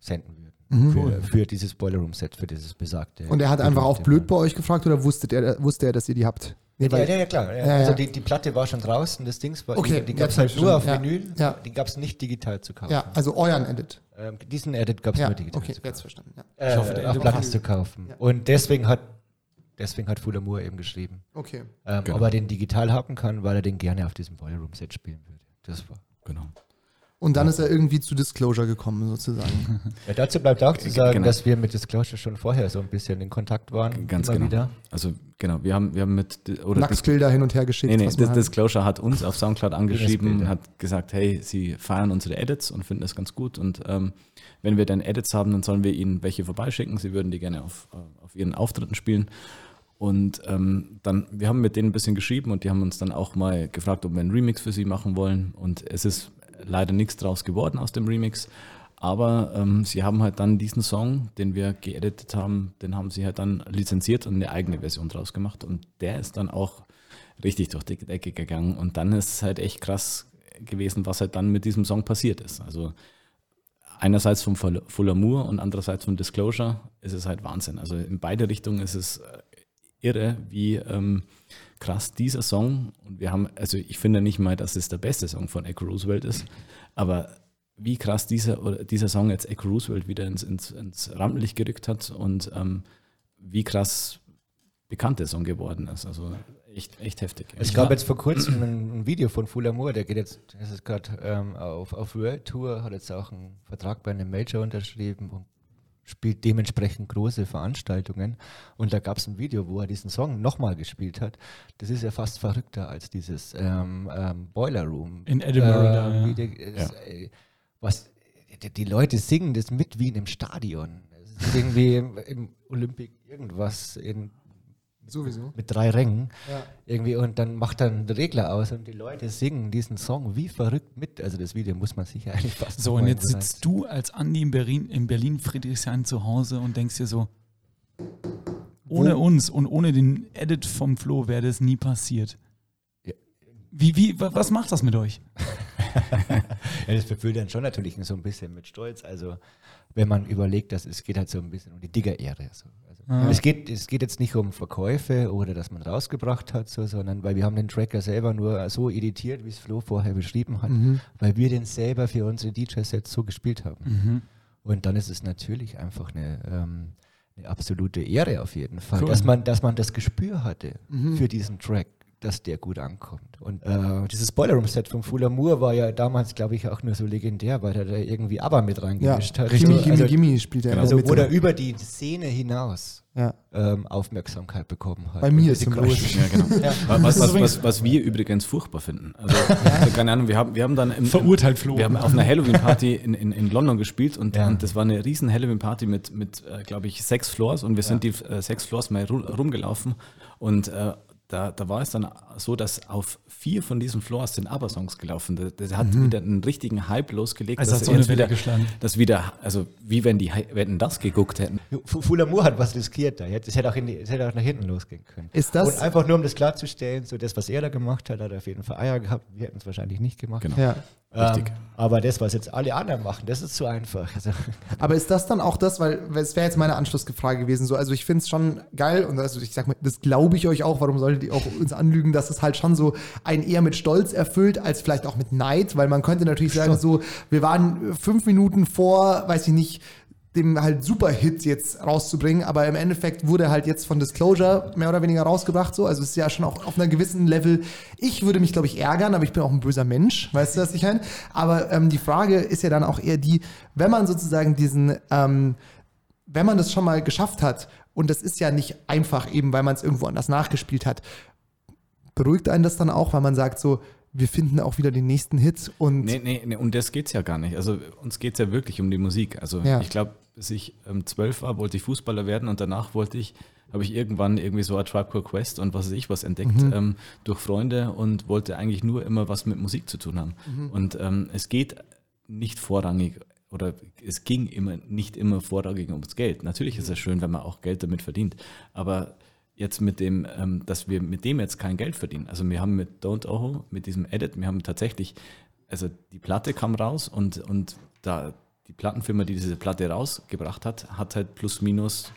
senden würden. Mhm. Für, für dieses Boiler Room Set, für dieses besagte. Und er hat einfach berühmte blöd bei euch gefragt oder wusstet er, wusste er, dass ihr die habt? Nee, Ja, ja, ja, klar. Ja. Ja, Also die, die Platte war schon draußen, das Ding war, Okay, die, die jetzt gab es halt nur auf verstanden. Ja, Vinyl, ja. die gab es nicht digital zu kaufen. ja, also euren Edit. Ähm, diesen Edit gab es Ja, nur digital okay, zu jetzt kaufen. verstanden. Ja. Äh, Ich hoffe, auf war- zu kaufen. Ja. Und deswegen hat, deswegen hat Fulamour eben geschrieben, Okay. ähm, Genau. ob er den digital haben kann, weil er den gerne auf diesem Boiler Room Set spielen würde. Das war. genau. Und dann ist er irgendwie zu Disclosure gekommen, sozusagen. <laughs> Ja, dazu bleibt auch zu sagen, Genau. dass wir mit Disclosure schon vorher so ein bisschen in Kontakt waren. Ganz immer genau. wieder. Also genau, wir haben, wir haben mit oder Dis- Nacktbilder hin und her geschickt. Nee, nee, halt- Disclosure hat uns auf Soundcloud angeschrieben, hat gesagt, hey, sie feiern unsere Edits und finden das ganz gut und ähm, wenn wir dann Edits haben, dann sollen wir ihnen welche vorbeischicken. Sie würden die gerne auf, äh, auf ihren Auftritten spielen. Und ähm, dann, wir haben mit denen ein bisschen geschrieben und die haben uns dann auch mal gefragt, ob wir einen Remix für sie machen wollen. Und es ist leider nichts draus geworden aus dem Remix. Aber ähm, sie haben halt dann diesen Song, den wir geeditet haben, den haben sie halt dann lizenziert und eine eigene Version draus gemacht. Und der ist dann auch richtig durch die Decke gegangen. Und dann ist es halt echt krass gewesen, was halt dann mit diesem Song passiert ist. Also einerseits vom Full Full Amour und andererseits vom Disclosure ist es halt Wahnsinn. Also in beide Richtungen ist es äh, irre, wie ähm, krass dieser Song, und wir haben, also ich finde nicht mal, dass es der beste Song von Echo Roosevelt ist, aber wie krass dieser, oder dieser Song jetzt Echo Roosevelt wieder ins, ins, ins Rampenlicht gerückt hat und ähm, wie krass bekannt der Song geworden ist. Also echt, echt heftig. Es gab jetzt vor kurzem ein, Video von Full Amour, der geht jetzt, das ist gerade ähm, auf, auf World Tour, hat jetzt auch einen Vertrag bei einem Major unterschrieben und spielt dementsprechend große Veranstaltungen. Und da gab es ein Video, wo er diesen Song nochmal gespielt hat. Das ist ja fast verrückter als dieses ähm, ähm, Boiler Room. In Edinburgh da, ja. die, es, äh, was, die, die Leute singen das mit wie in einem Stadion. Es ist irgendwie im, im Olympic irgendwas in Sowieso. mit drei Rängen. Ja. Irgendwie und dann macht dann der Regler aus und die Leute singen diesen Song wie verrückt mit. Also das Video muss man sich ja eigentlich fast So, und jetzt sitzt du als Andi in Berlin, in Berlin Friedrichshain zu Hause und denkst dir so, ohne uns und ohne den Edit vom Flo wäre das nie passiert. Ja. Wie, wie, wa- was macht das mit euch? <laughs> ja, das befüllt dann schon natürlich so ein bisschen mit Stolz. Also wenn man überlegt, dass es geht halt so ein bisschen um die Digger-Ehre. So. Ah. es, geht, es geht jetzt nicht um Verkäufe oder dass man rausgebracht hat, so, sondern weil wir haben den Tracker selber nur so editiert, wie es Flo vorher beschrieben hat, Mhm. weil wir den selber für unsere DJ-Sets so gespielt haben. Mhm. Und dann ist es natürlich einfach eine, ähm, eine absolute Ehre auf jeden Fall, Cool. dass, man, dass man das Gespür hatte Mhm. für diesen Track, dass der gut ankommt. Und äh, dieses Boiler Room Set von Full Amour war ja damals, glaube ich, auch nur so legendär, weil er da irgendwie ABBA mit Ja, reingemischt hat. Gimme, Gimme, also, Gimme spielt er also mit. wo er über die Szene hinaus ja. ähm, Aufmerksamkeit bekommen hat. Bei mir großen- Beispiel. Ja, genau. <laughs> Ja. Was, was, was, was wir übrigens furchtbar finden. Also, <laughs> also keine Ahnung, wir haben, wir haben dann im, Verurteilt Flo. Wir haben auf einer Halloween-Party in, in, in London gespielt und, Ja. und das war eine riesen Halloween-Party mit, mit äh, glaube ich, sechs Floors und wir sind die äh, sechs Floors mal ru rumgelaufen und äh, da, da war es dann so, dass auf vier von diesen Floors sind ABBA-Songs gelaufen. Das, das hat wieder einen richtigen Hype losgelegt. Also dass hat so eine Welle wieder, geschlagen. dass wieder, also wie wenn die wenn das geguckt hätten. Fu- Full Amour hat was riskiert da. Es hätte auch, in die, es hätte auch nach hinten losgehen können. Ist das- Und einfach nur, um das klarzustellen, so das, was er da gemacht hat, hat er auf jeden Fall Eier gehabt. Wir hätten es wahrscheinlich nicht gemacht. Genau. Ja. Ähm, aber das, was jetzt alle anderen machen, das ist zu einfach. Also, <laughs> Aber ist das dann auch das, weil weil es wäre jetzt meine Anschlussfrage gewesen, so, also ich finde es schon geil und also ich sag mal, das glaube ich euch auch, warum solltet ihr auch uns anlügen, dass es halt schon so ein eher mit Stolz erfüllt, als vielleicht auch mit Neid, weil man könnte natürlich sagen, so, wir waren fünf Minuten vor, weiß ich nicht, dem halt Superhit jetzt rauszubringen, aber im Endeffekt wurde halt jetzt von Disclosure mehr oder weniger rausgebracht, so, also ist ja schon auch auf einer gewissen Level, ich würde mich, glaube ich, ärgern, aber ich bin auch ein böser Mensch, weißt du, was ich meine? Aber ähm, die Frage ist ja dann auch eher die, wenn man sozusagen diesen, ähm, wenn man das schon mal geschafft hat, und das ist ja nicht einfach eben, weil man es irgendwo anders nachgespielt hat, beruhigt einen das dann auch, weil man sagt so, wir finden auch wieder den nächsten Hit und Nee, nee, nee, um das geht's ja gar nicht. Also uns geht's ja wirklich um die Musik. Also Ja. ich glaube, bis ich ähm, zwölf war, wollte ich Fußballer werden und danach wollte ich, habe ich irgendwann irgendwie so ein Tribe Called Quest und was weiß ich was entdeckt Mhm. ähm, durch Freunde und wollte eigentlich nur immer was mit Musik zu tun haben. Mhm. Und ähm, es geht nicht vorrangig oder es ging immer nicht immer vorrangig ums Geld. Natürlich ist es schön, wenn man auch Geld damit verdient, aber jetzt mit dem, ähm, dass wir mit dem jetzt kein Geld verdienen. Also wir haben mit Don't Oho, mit diesem Edit, wir haben tatsächlich, also die Platte kam raus und, und da die Plattenfirma, die diese Platte rausgebracht hat, hat halt plus minus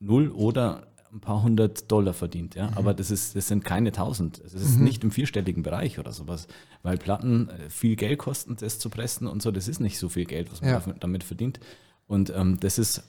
null oder ein paar hundert Dollar verdient, ja. Aber das ist, das sind keine tausend. Es ist Mhm. nicht im vierstelligen Bereich oder sowas. Weil Platten äh, viel Geld kosten, das zu pressen und so, das ist nicht so viel Geld, was man Ja. damit verdient. Und ähm, das ist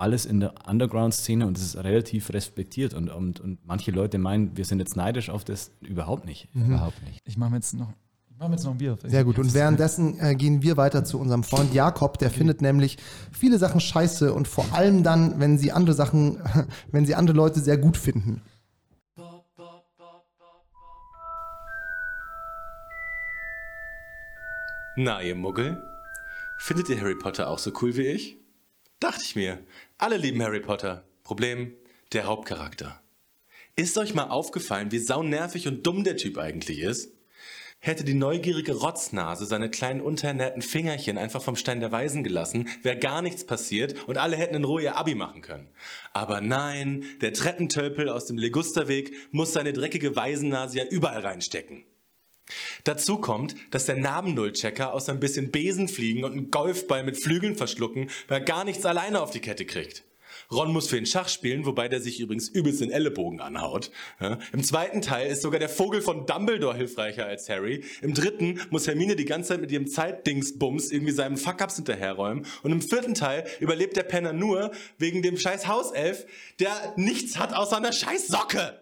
alles in der Underground-Szene und das ist relativ respektiert. Und, und, und manche Leute meinen, wir sind jetzt neidisch auf das. Überhaupt nicht. Überhaupt nicht. Ich mache mir jetzt noch, ich mach jetzt noch ein Bier. Sehr gut. Und währenddessen äh, gehen wir weiter zu unserem Freund Jakob. Der findet nämlich viele Sachen scheiße und vor allem dann, wenn sie andere Sachen, <laughs> wenn sie andere Leute sehr gut finden. Na, ihr Muggel? Findet ihr Harry Potter auch so cool wie ich? Dachte ich mir. Alle lieben Harry Potter. Problem, der Hauptcharakter. Ist euch mal aufgefallen, wie saunervig und dumm der Typ eigentlich ist? Hätte die neugierige Rotznase seine kleinen unterernährten Fingerchen einfach vom Stein der Weisen gelassen, wäre gar nichts passiert und alle hätten in Ruhe ihr Abi machen können. Aber nein, der Treppentölpel aus dem Legusterweg muss seine dreckige Waisennase ja überall reinstecken. Dazu kommt, dass der Namennullchecker aus ein bisschen Besen fliegen und einen Golfball mit Flügeln verschlucken, weil er gar nichts alleine auf die Kette kriegt. Ron muss für ihn Schach spielen, wobei der sich übrigens übelst den Ellenbogen anhaut. Ja. Im zweiten Teil ist sogar der Vogel von Dumbledore hilfreicher als Harry. Im dritten muss Hermine die ganze Zeit mit ihrem Zeitdingsbums irgendwie seinem Fuck-Ups hinterherräumen. Und im vierten Teil überlebt der Penner nur wegen dem scheiß Hauself, der nichts hat außer einer scheiß Socke.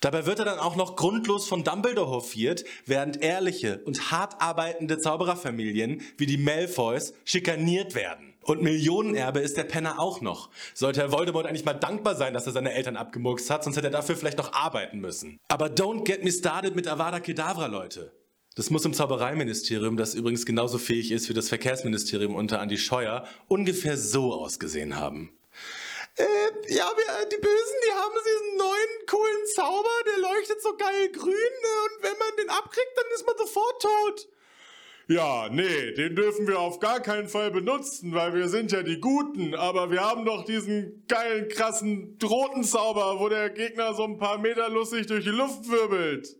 Dabei wird er dann auch noch grundlos von Dumbledore hofiert, während ehrliche und hart arbeitende Zaubererfamilien wie die Malfoys schikaniert werden. Und Millionenerbe ist der Penner auch noch. Sollte Herr Voldemort eigentlich mal dankbar sein, dass er seine Eltern abgemurkst hat, sonst hätte er dafür vielleicht noch arbeiten müssen. Aber don't get me started mit Avada Kedavra, Leute. Das muss im Zaubereiministerium, das übrigens genauso fähig ist wie das Verkehrsministerium unter Andi Scheuer, ungefähr so ausgesehen haben. Äh, ja, wir, die Bösen, die haben diesen neuen coolen Zauber, der leuchtet so geil grün ne? und wenn man den abkriegt, dann ist man sofort tot. Ja, nee, den dürfen wir auf gar keinen Fall benutzen, weil wir sind ja die Guten. Aber wir haben doch diesen geilen, krassen Drotenzauber, wo der Gegner so ein paar Meter lustig durch die Luft wirbelt.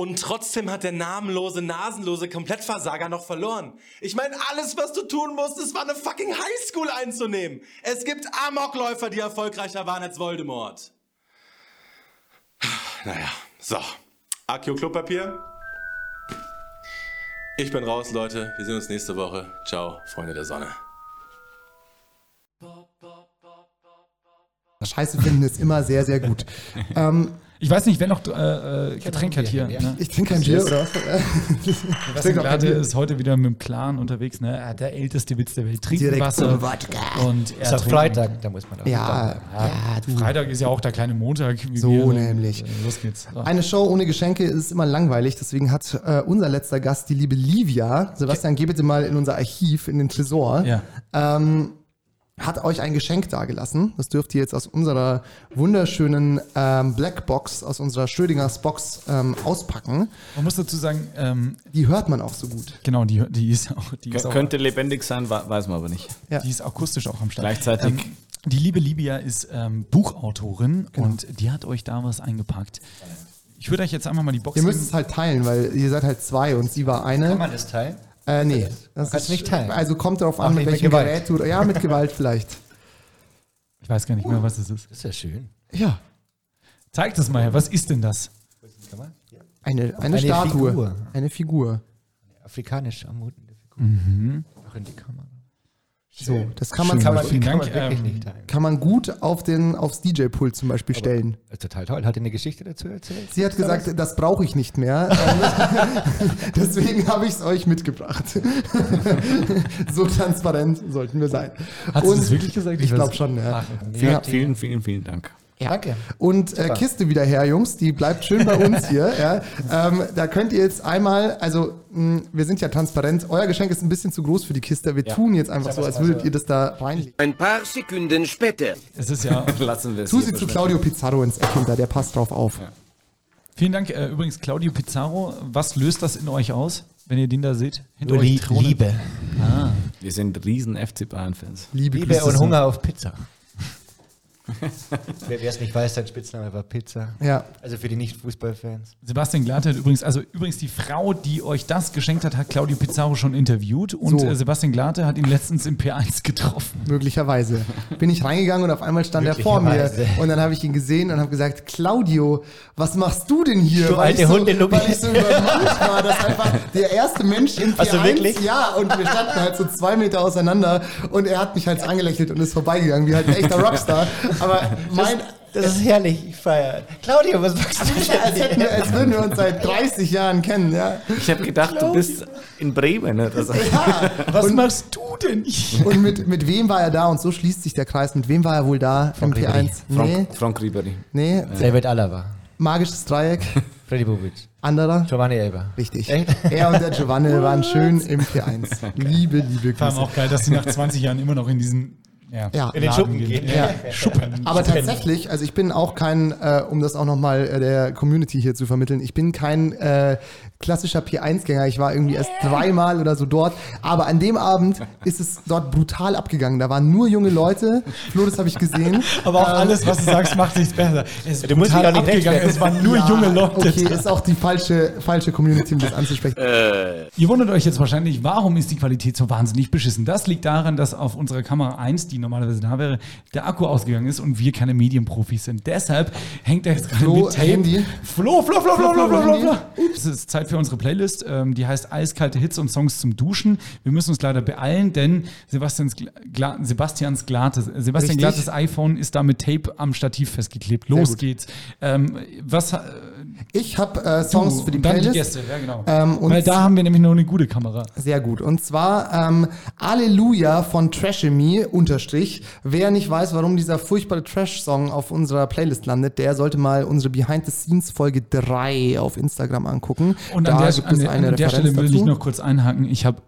Und trotzdem hat der namenlose, nasenlose Komplettversager noch verloren. Ich meine, alles, was du tun musstest, war eine fucking Highschool einzunehmen. Es gibt Amokläufer, die erfolgreicher waren als Voldemort. Naja, so. Akio Klopapier. Ich bin raus, Leute. Wir sehen uns nächste Woche. Ciao, Freunde der Sonne. Scheiße finden ist immer sehr, sehr gut. <laughs> ähm, Ich weiß nicht, wer noch äh, äh, Getränk hat hier. Ne? ich trinke kein Bier, oder <laughs> was? Ich weiß nicht, Beate ist heute wieder mit dem Clan unterwegs. Ne? Er hat der älteste Witz der Welt. Trinken Direkt Wasser. Wodka. Und er Ist Freitag, da muss man auch. Ja, ja. Freitag ist ja auch der kleine Montag. wie So wir, nämlich. Äh, Los geht's. So. Eine Show ohne Geschenke ist immer langweilig, deswegen hat äh, unser letzter Gast, die liebe Livia, Sebastian, geh bitte mal in unser Archiv, in den Tresor, Ja. ähm, hat euch ein Geschenk dagelassen. Das dürft ihr jetzt aus unserer wunderschönen ähm, Blackbox, aus unserer Schrödingers Box ähm, auspacken. Man muss dazu sagen, ähm, Die hört man auch so gut. genau, die, die ist auch, die ist Kön- auch, Könnte lebendig sein, weiß man aber nicht. Ja. die ist akustisch auch am Start. Gleichzeitig- Ähm, die liebe Livia ist ähm, Buchautorin Genau. und die hat euch da was eingepackt. Ich würde euch jetzt einfach mal die Box Ihr müsst geben. es halt teilen, weil ihr seid halt zwei und sie war eine. Kann man das teilen? Äh, nee. Das Kannst du nicht teilen? Also kommt darauf an, mit mit welchem Gewalt. Gerät du. Ja, mit <laughs> Gewalt vielleicht. Ich weiß gar nicht mehr, was das ist. Das ist ja schön. Ja. Zeig das mal her. Was ist denn das? Eine, eine, Eine Statue. Figur. Eine Figur. Afrikanisch anmutende Figur. Mhm. Auch in die Kamera. So, das kann man, zum man, kann man wirklich ähm, nicht teilen. kann man gut auf den, aufs DJ-Pult zum Beispiel stellen. Äh, Total toll. Hat er eine Geschichte dazu erzählt? Sie hat gesagt, das brauche ich nicht mehr. Ähm, <laughs> Deswegen habe ich es euch mitgebracht. <laughs> so transparent sollten wir sein. Hat sie Und das wirklich gesagt? Ich glaube schon, ja. Vielen, Ja. vielen, vielen, vielen Dank. Danke. Und äh. Kiste wieder her, Jungs, die bleibt schön bei uns hier. <laughs> Ja. Ähm, da könnt ihr jetzt einmal, also mh, wir sind ja transparent, euer Geschenk ist ein bisschen zu groß für die Kiste. Wir tun jetzt einfach so, als würdet ihr das da reinlegen. Ein paar Sekunden später. Es ist ja. <laughs> Lassen wir es Tu sie zu. Claudio Pizarro ins Eck hinter, der passt drauf auf. Vielen Dank. Äh, übrigens, Claudio Pizarro, was löst das in euch aus, wenn ihr den da seht? Hinter euch Lie- Thronen? Liebe. Ah. Wir sind riesen FC Bayern-Fans. Liebe, Liebe und so. Hunger auf Pizza. <laughs> Wer es nicht weiß, sein Spitzname war Pizza. Ja. Also für die Nicht-Fußballfans. Sebastian Glatte hat übrigens, also übrigens die Frau, die euch das geschenkt hat, hat Claudio Pizarro schon interviewt und So. äh, Sebastian Glatte hat ihn letztens im P1 getroffen. Möglicherweise. Bin ich reingegangen und auf einmal stand er vor mir. Und dann habe ich ihn gesehen und habe gesagt, Claudio, was machst du denn hier? Du weil, alte ich so, Hundelummi. weil ich so übermannt war, dass einfach der erste Mensch im P1, Also wirklich? ja, und wir standen halt so zwei Meter auseinander und er hat mich halt angelächelt und ist vorbeigegangen, wie halt ein echter Rockstar. Aber mein, Das ist herrlich, ich feiere. Claudio, was machst du denn als, hätten wir, als würden wir uns seit 30 Jahren kennen, ja. Ich habe gedacht, du bist in Bremen. Oder so. ja. Was und, machst du denn? Und mit, mit wem war er da? Und so schließt sich der Kreis. Mit wem war er wohl da im Ribery. P1? Nee, Frank, Frank Ribery. nee. David Alaba, Magisches Dreieck. <laughs> Freddy Bobic, Anderer? Giovanni Elber. Richtig. Echt? Er und der Giovanni waren <laughs> schön im P1. Liebe, liebe Vor allem Grüße. auch geil, dass sie nach 20 Jahren immer noch in diesen ja, Ja. In den Schuppen gehen. Ja. <laughs> Schuppen. Aber tatsächlich, also ich bin auch kein, äh, um das auch nochmal äh, der Community hier zu vermitteln, ich bin kein äh, klassischer P1-Gänger. Ich war irgendwie erst dreimal oder so dort. Aber an dem Abend ist es dort brutal abgegangen. Da waren nur junge Leute. Flo, das habe ich gesehen. <laughs> Aber auch Ähm, alles, was du sagst, macht nichts besser. Es ist Du musst brutal abgegangen. Es waren nur ja, junge Leute. Okay, ist auch die falsche, falsche Community, um das anzusprechen. Ihr wundert euch jetzt wahrscheinlich, warum ist die Qualität so wahnsinnig beschissen? Das liegt daran, dass auf unserer Kamera 1, die normalerweise da wäre, der Akku ausgegangen ist und wir keine Medienprofis sind. Deshalb hängt er jetzt gerade Flo, mit Tape. Handy. Flo, Flo, Flo, Flo, Flo, Flo, Flo, Handy. Flo. Es ist Zeit für unsere Playlist. Ähm, die heißt Eiskalte Hits und Songs zum Duschen. Wir müssen uns leider beeilen, denn Sebastians, Gla Sebastians Glatte, Sebastian Richtig. Glattes iPhone ist da mit Tape am Stativ festgeklebt. Los geht's. Ähm, was, Ich habe äh, Songs du für die und dann Playlist. die Gäste, ja genau. Ähm, und Weil da haben wir nämlich noch eine gute Kamera. Sehr gut. Und zwar ähm, Alleluja von Trashemy unterstrich. Wer nicht weiß, warum dieser furchtbare Trash-Song auf unserer Playlist landet, der sollte mal unsere Behind the Scenes Folge 3 auf Instagram angucken. Und da an der, gibt es eine an der Stelle will ich noch kurz einhaken. Ich habe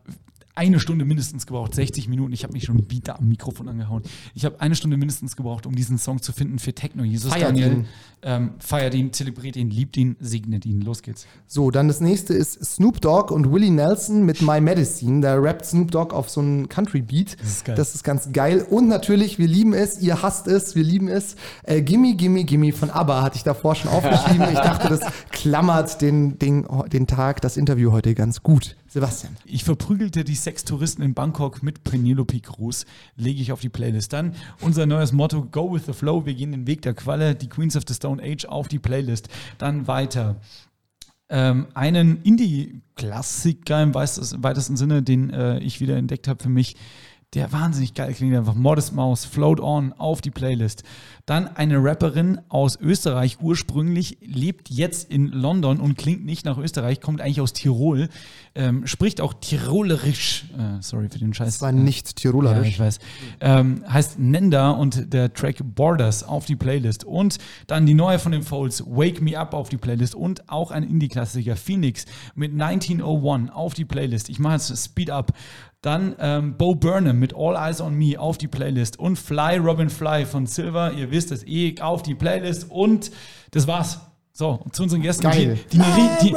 eine Stunde mindestens gebraucht, 60 Minuten. Ich habe mich schon wieder am Mikrofon angehauen. Ich habe eine Stunde mindestens gebraucht, um diesen Song zu finden für Techno. Jesus Feiert Daniel, ihn. Ähm, feiert ihn, zelebriert ihn, liebt ihn, segnet ihn. Los geht's. So, dann das nächste ist Snoop Dogg und Willie Nelson mit My Medicine. Da rappt Snoop Dogg auf so einen Country-Beat. Das ist geil. Das ist ganz geil. Und natürlich, wir lieben es, ihr hasst es, wir lieben es. Äh, gimme, gimme, gimme von ABBA hatte ich davor schon aufgeschrieben. Ich dachte, das klammert den, den, den Tag, das Interview heute ganz gut. Sebastian. Ich verprügelte die Sextouristen in Bangkok mit Penelope Cruz, lege ich auf die Playlist. Dann unser neues Motto, Go with the Flow, wir gehen den Weg der Qualle, die Queens of the Stone Age auf die Playlist. Dann weiter. Ähm, einen Indie-Klassiker im weitesten weitesten Sinne, den äh, ich wieder entdeckt habe für mich, der wahnsinnig geil klingt, einfach Modest Mouse, Float On auf die Playlist. Dann eine Rapperin aus Österreich ursprünglich, lebt jetzt in London und klingt nicht nach Österreich, kommt eigentlich aus Tirol, ähm, spricht auch Tirolerisch, äh, sorry für den Scheiß. Das war nicht Tirolerisch. Ja, ich weiß. Ähm, heißt Nenda und der Track Borders auf die Playlist. Und dann die neue von den Folds, Wake Me Up auf die Playlist. Und auch ein Indie-Klassiker, Phoenix mit 1901 auf die Playlist. Ich mache jetzt Speed Up. Dann ähm, Bo Burnham mit All Eyes on Me auf die Playlist. Und Fly Robin Fly von Silver, ihr wisst es eh, auf die Playlist. Und das war's. So, zu unseren Gästen, Geil. die, die, eine, die,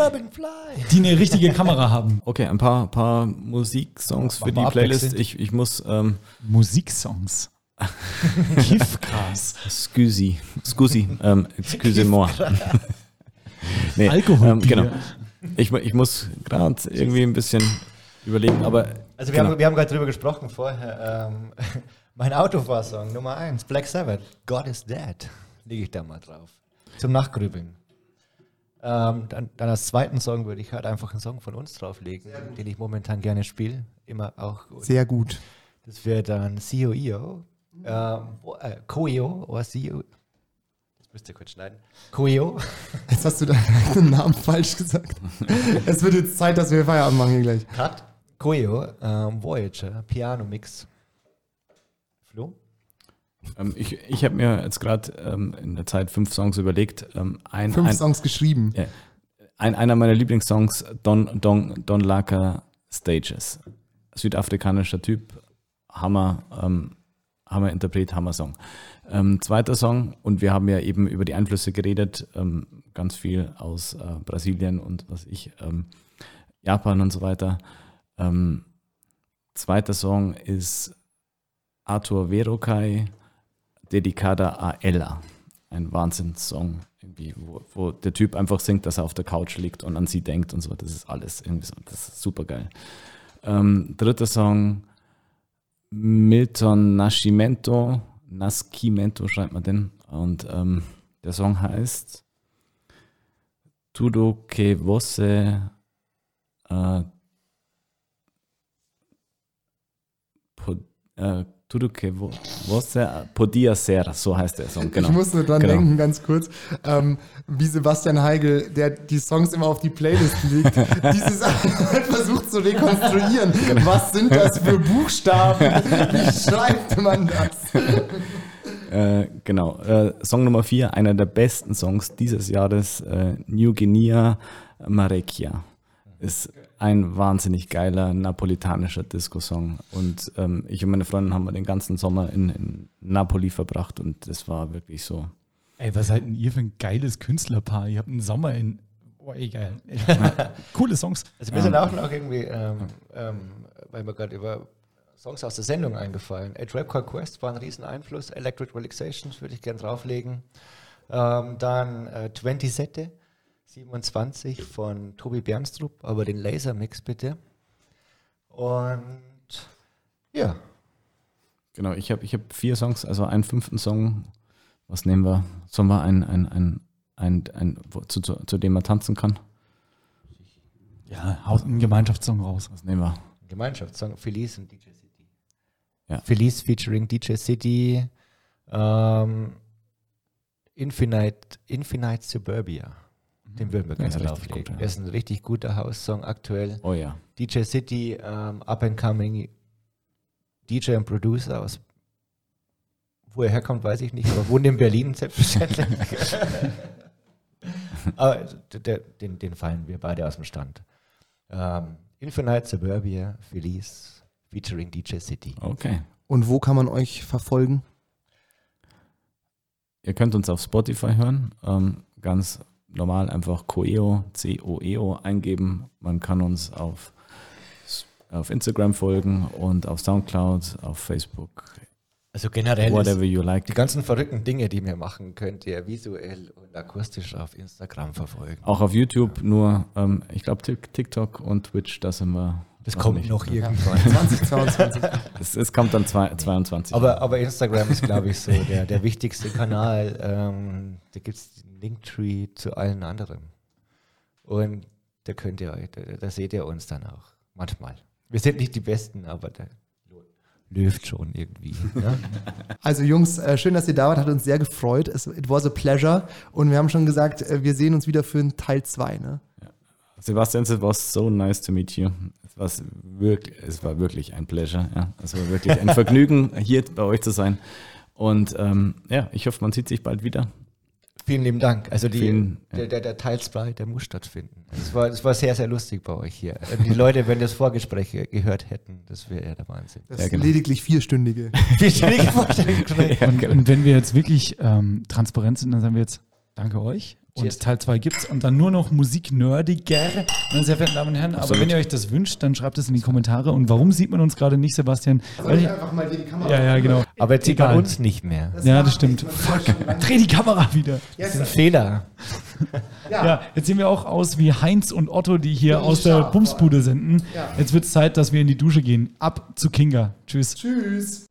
die eine richtige Kamera haben. Okay, ein paar, paar Musiksongs für die Playlist. Ich, ich muss ähm, Musiksongs. <laughs> Kiffgras. Scusi, Scusi, ähm, excusez-moi. nee, Alkoholbier. Ähm, genau. Ich, ich muss gerade irgendwie ein bisschen überlegen, aber Also wir genau. haben, wir haben gerade drüber gesprochen vorher. Ähm, mein Autofahrsong Nummer 1, Black Sabbath, God is Dead, lege ich da mal drauf. Zum Nachgrübeln. Ähm, dann, dann als zweiten Song würde ich halt einfach einen Song von uns drauflegen, den ich momentan gerne spiele. Immer auch gut. Sehr gut. Das wäre dann COEO. Ähm, wo- äh, Coeo oder CEO. Das müsst ihr kurz schneiden. Coeo. <laughs> Jetzt hast du deinen Namen falsch gesagt. es wird jetzt Zeit, dass wir Feierabend machen hier gleich. Cut. Coeo. Ähm, Voyager. Piano Mix. Flo? Ähm, ich ich habe mir jetzt gerade ähm, in der Zeit fünf Songs überlegt. Ähm, ein, Fünf ein, Songs geschrieben. Ja. Ein, einer meiner Lieblingssongs, Don, Don, Don Laka Stages. Südafrikanischer Typ, Hammer, ähm, Hammer Interpret, Hammer Song. Ähm, zweiter Song, und wir haben ja eben über die Einflüsse geredet, ähm, ganz viel aus äh, Brasilien und was ich, ähm, Japan und so weiter. Ähm, zweiter Song ist Arthur Verocai, Dedicada a Ella. Ein Wahnsinnssong, irgendwie, wo, wo der Typ einfach singt, dass er auf der Couch liegt und an sie denkt und so. Das ist alles irgendwie so. Das ist super geil. Ähm, dritter Song, Milton Nascimento. Nascimento schreibt man den. Und ähm, der Song heißt Tudo que você äh, äh, Tudo que vo- você podia ser, so heißt der Song. Genau. Ich muss nur dran genau. denken, ganz kurz, ähm, wie Sebastian Heigl, der die Songs immer auf die Playlist legt, <laughs> dieses <laughs> versucht zu rekonstruieren. Genau. Was sind das für <laughs> Buchstaben? Wie schreibt man das? Äh, genau. Äh, Song Nummer 4, einer der besten Songs dieses Jahres, äh, New Guinea Marekia. Ist ein wahnsinnig geiler napolitanischer Disco-Song. Und ähm, ich und meine Freundin haben den ganzen Sommer in, in Napoli verbracht und das war wirklich so. Ey, was seid denn ihr für ein geiles Künstlerpaar? Ihr habt einen Sommer in. Boah, ey, geil. <laughs> Coole Songs. Also mir sind auch noch irgendwie, ähm, ähm, weil mir gerade über Songs aus der Sendung eingefallen. A Trap Called Quest war ein riesen Einfluss. Electric Relaxations würde ich gerne drauflegen. Ähm, dann äh, 20 Sette, 27 von Tobi Bernstrup, aber den Laser-Mix bitte. Und ja. Genau, ich habe ich hab vier Songs, also einen fünften Song. Was nehmen wir? Sollen wir ein, ein, ein, ein, ein wo, zu, zu, zu dem man tanzen kann? Ja, haut einen Gemeinschaftssong raus. Was nehmen wir? Gemeinschaftssong Felice und DJ City. Ja. Felice featuring DJ City. Ähm, Infinite, Infinite Suburbia. Den würden wir gerne drauflegen. gut, ja. Ist ein richtig guter House-Song aktuell. Oh ja. DJ City, ähm, up and coming DJ und Producer aus wo er herkommt, weiß ich nicht, aber wohnt in Berlin selbstverständlich. <laughs> aber der, den, den fallen wir beide aus dem Stand. Ähm, Infinite Suburbia, Felice, featuring DJ City. Okay. Und wo kann man euch verfolgen? Ihr könnt uns auf Spotify hören. Ähm, ganz normal einfach Coeo, C-O-E-O eingeben. Man kann uns auf, auf Instagram folgen und auf Soundcloud, auf Facebook. Also generell Whatever ist you like. die ganzen verrückten Dinge, die wir machen, könnt ihr visuell und akustisch auf Instagram verfolgen. Auch auf YouTube, nur, ähm, ich glaube, TikTok und Twitch, da sind wir. Das noch kommt nicht. noch irgendwann. 2022. Es, es kommt dann zwei, 22. Aber, aber Instagram ist, glaube ich, so der, der wichtigste Kanal. Ähm, da gibt es Linktree zu allen anderen. Und da könnt ihr euch, da, da seht ihr uns dann auch. Manchmal. Wir sind nicht die Besten, aber der läuft schon irgendwie. Ne? <laughs> Also Jungs, äh, schön, dass ihr da wart, hat uns sehr gefreut. Es, it was a pleasure. Und wir haben schon gesagt, äh, wir sehen uns wieder für einen Teil 2. Ne? Sebastian, it was so nice to meet you. Es, war's wirklich, es war wirklich ein Pleasure. Ja. Es war wirklich ein <laughs> Vergnügen, hier bei euch zu sein. Und ähm, ja, ich hoffe, man sieht sich bald wieder. Vielen lieben Dank. Also die, Vielen, ja. der, der, der Teil 2, der muss stattfinden. Es war, es war sehr, sehr lustig bei euch hier. Die Leute, wenn das Vorgespräch ge- gehört hätten, das wäre ja der Wahnsinn. Das Ja, genau. lediglich vierstündige. <laughs> Vierstündige Vorstellungsgespräch. <laughs> Ja, Und, genau. und wenn wir jetzt wirklich ähm, transparent sind, dann sagen wir jetzt Danke euch. Cheers. Und Teil 2 gibt's und dann nur noch Musik-Nerdiger. Meine sehr verehrten Damen und Herren, aber Absolut. wenn ihr euch das wünscht, dann schreibt es in die Kommentare. Und warum sieht man uns gerade nicht, Sebastian? Weil ich, einfach mal die Kamera ja, ja, genau. Aber jetzt sieht man uns nicht mehr. Ja, das stimmt. Fuck. Dreh die Kamera wieder. Das ist ein Fehler. <laughs> Ja, jetzt sehen wir auch aus wie Heinz und Otto, die hier aus der scharf, Bumsbude senden. Ja. Jetzt wird es Zeit, dass wir in die Dusche gehen. Ab zu Kinga. Tschüss. Tschüss.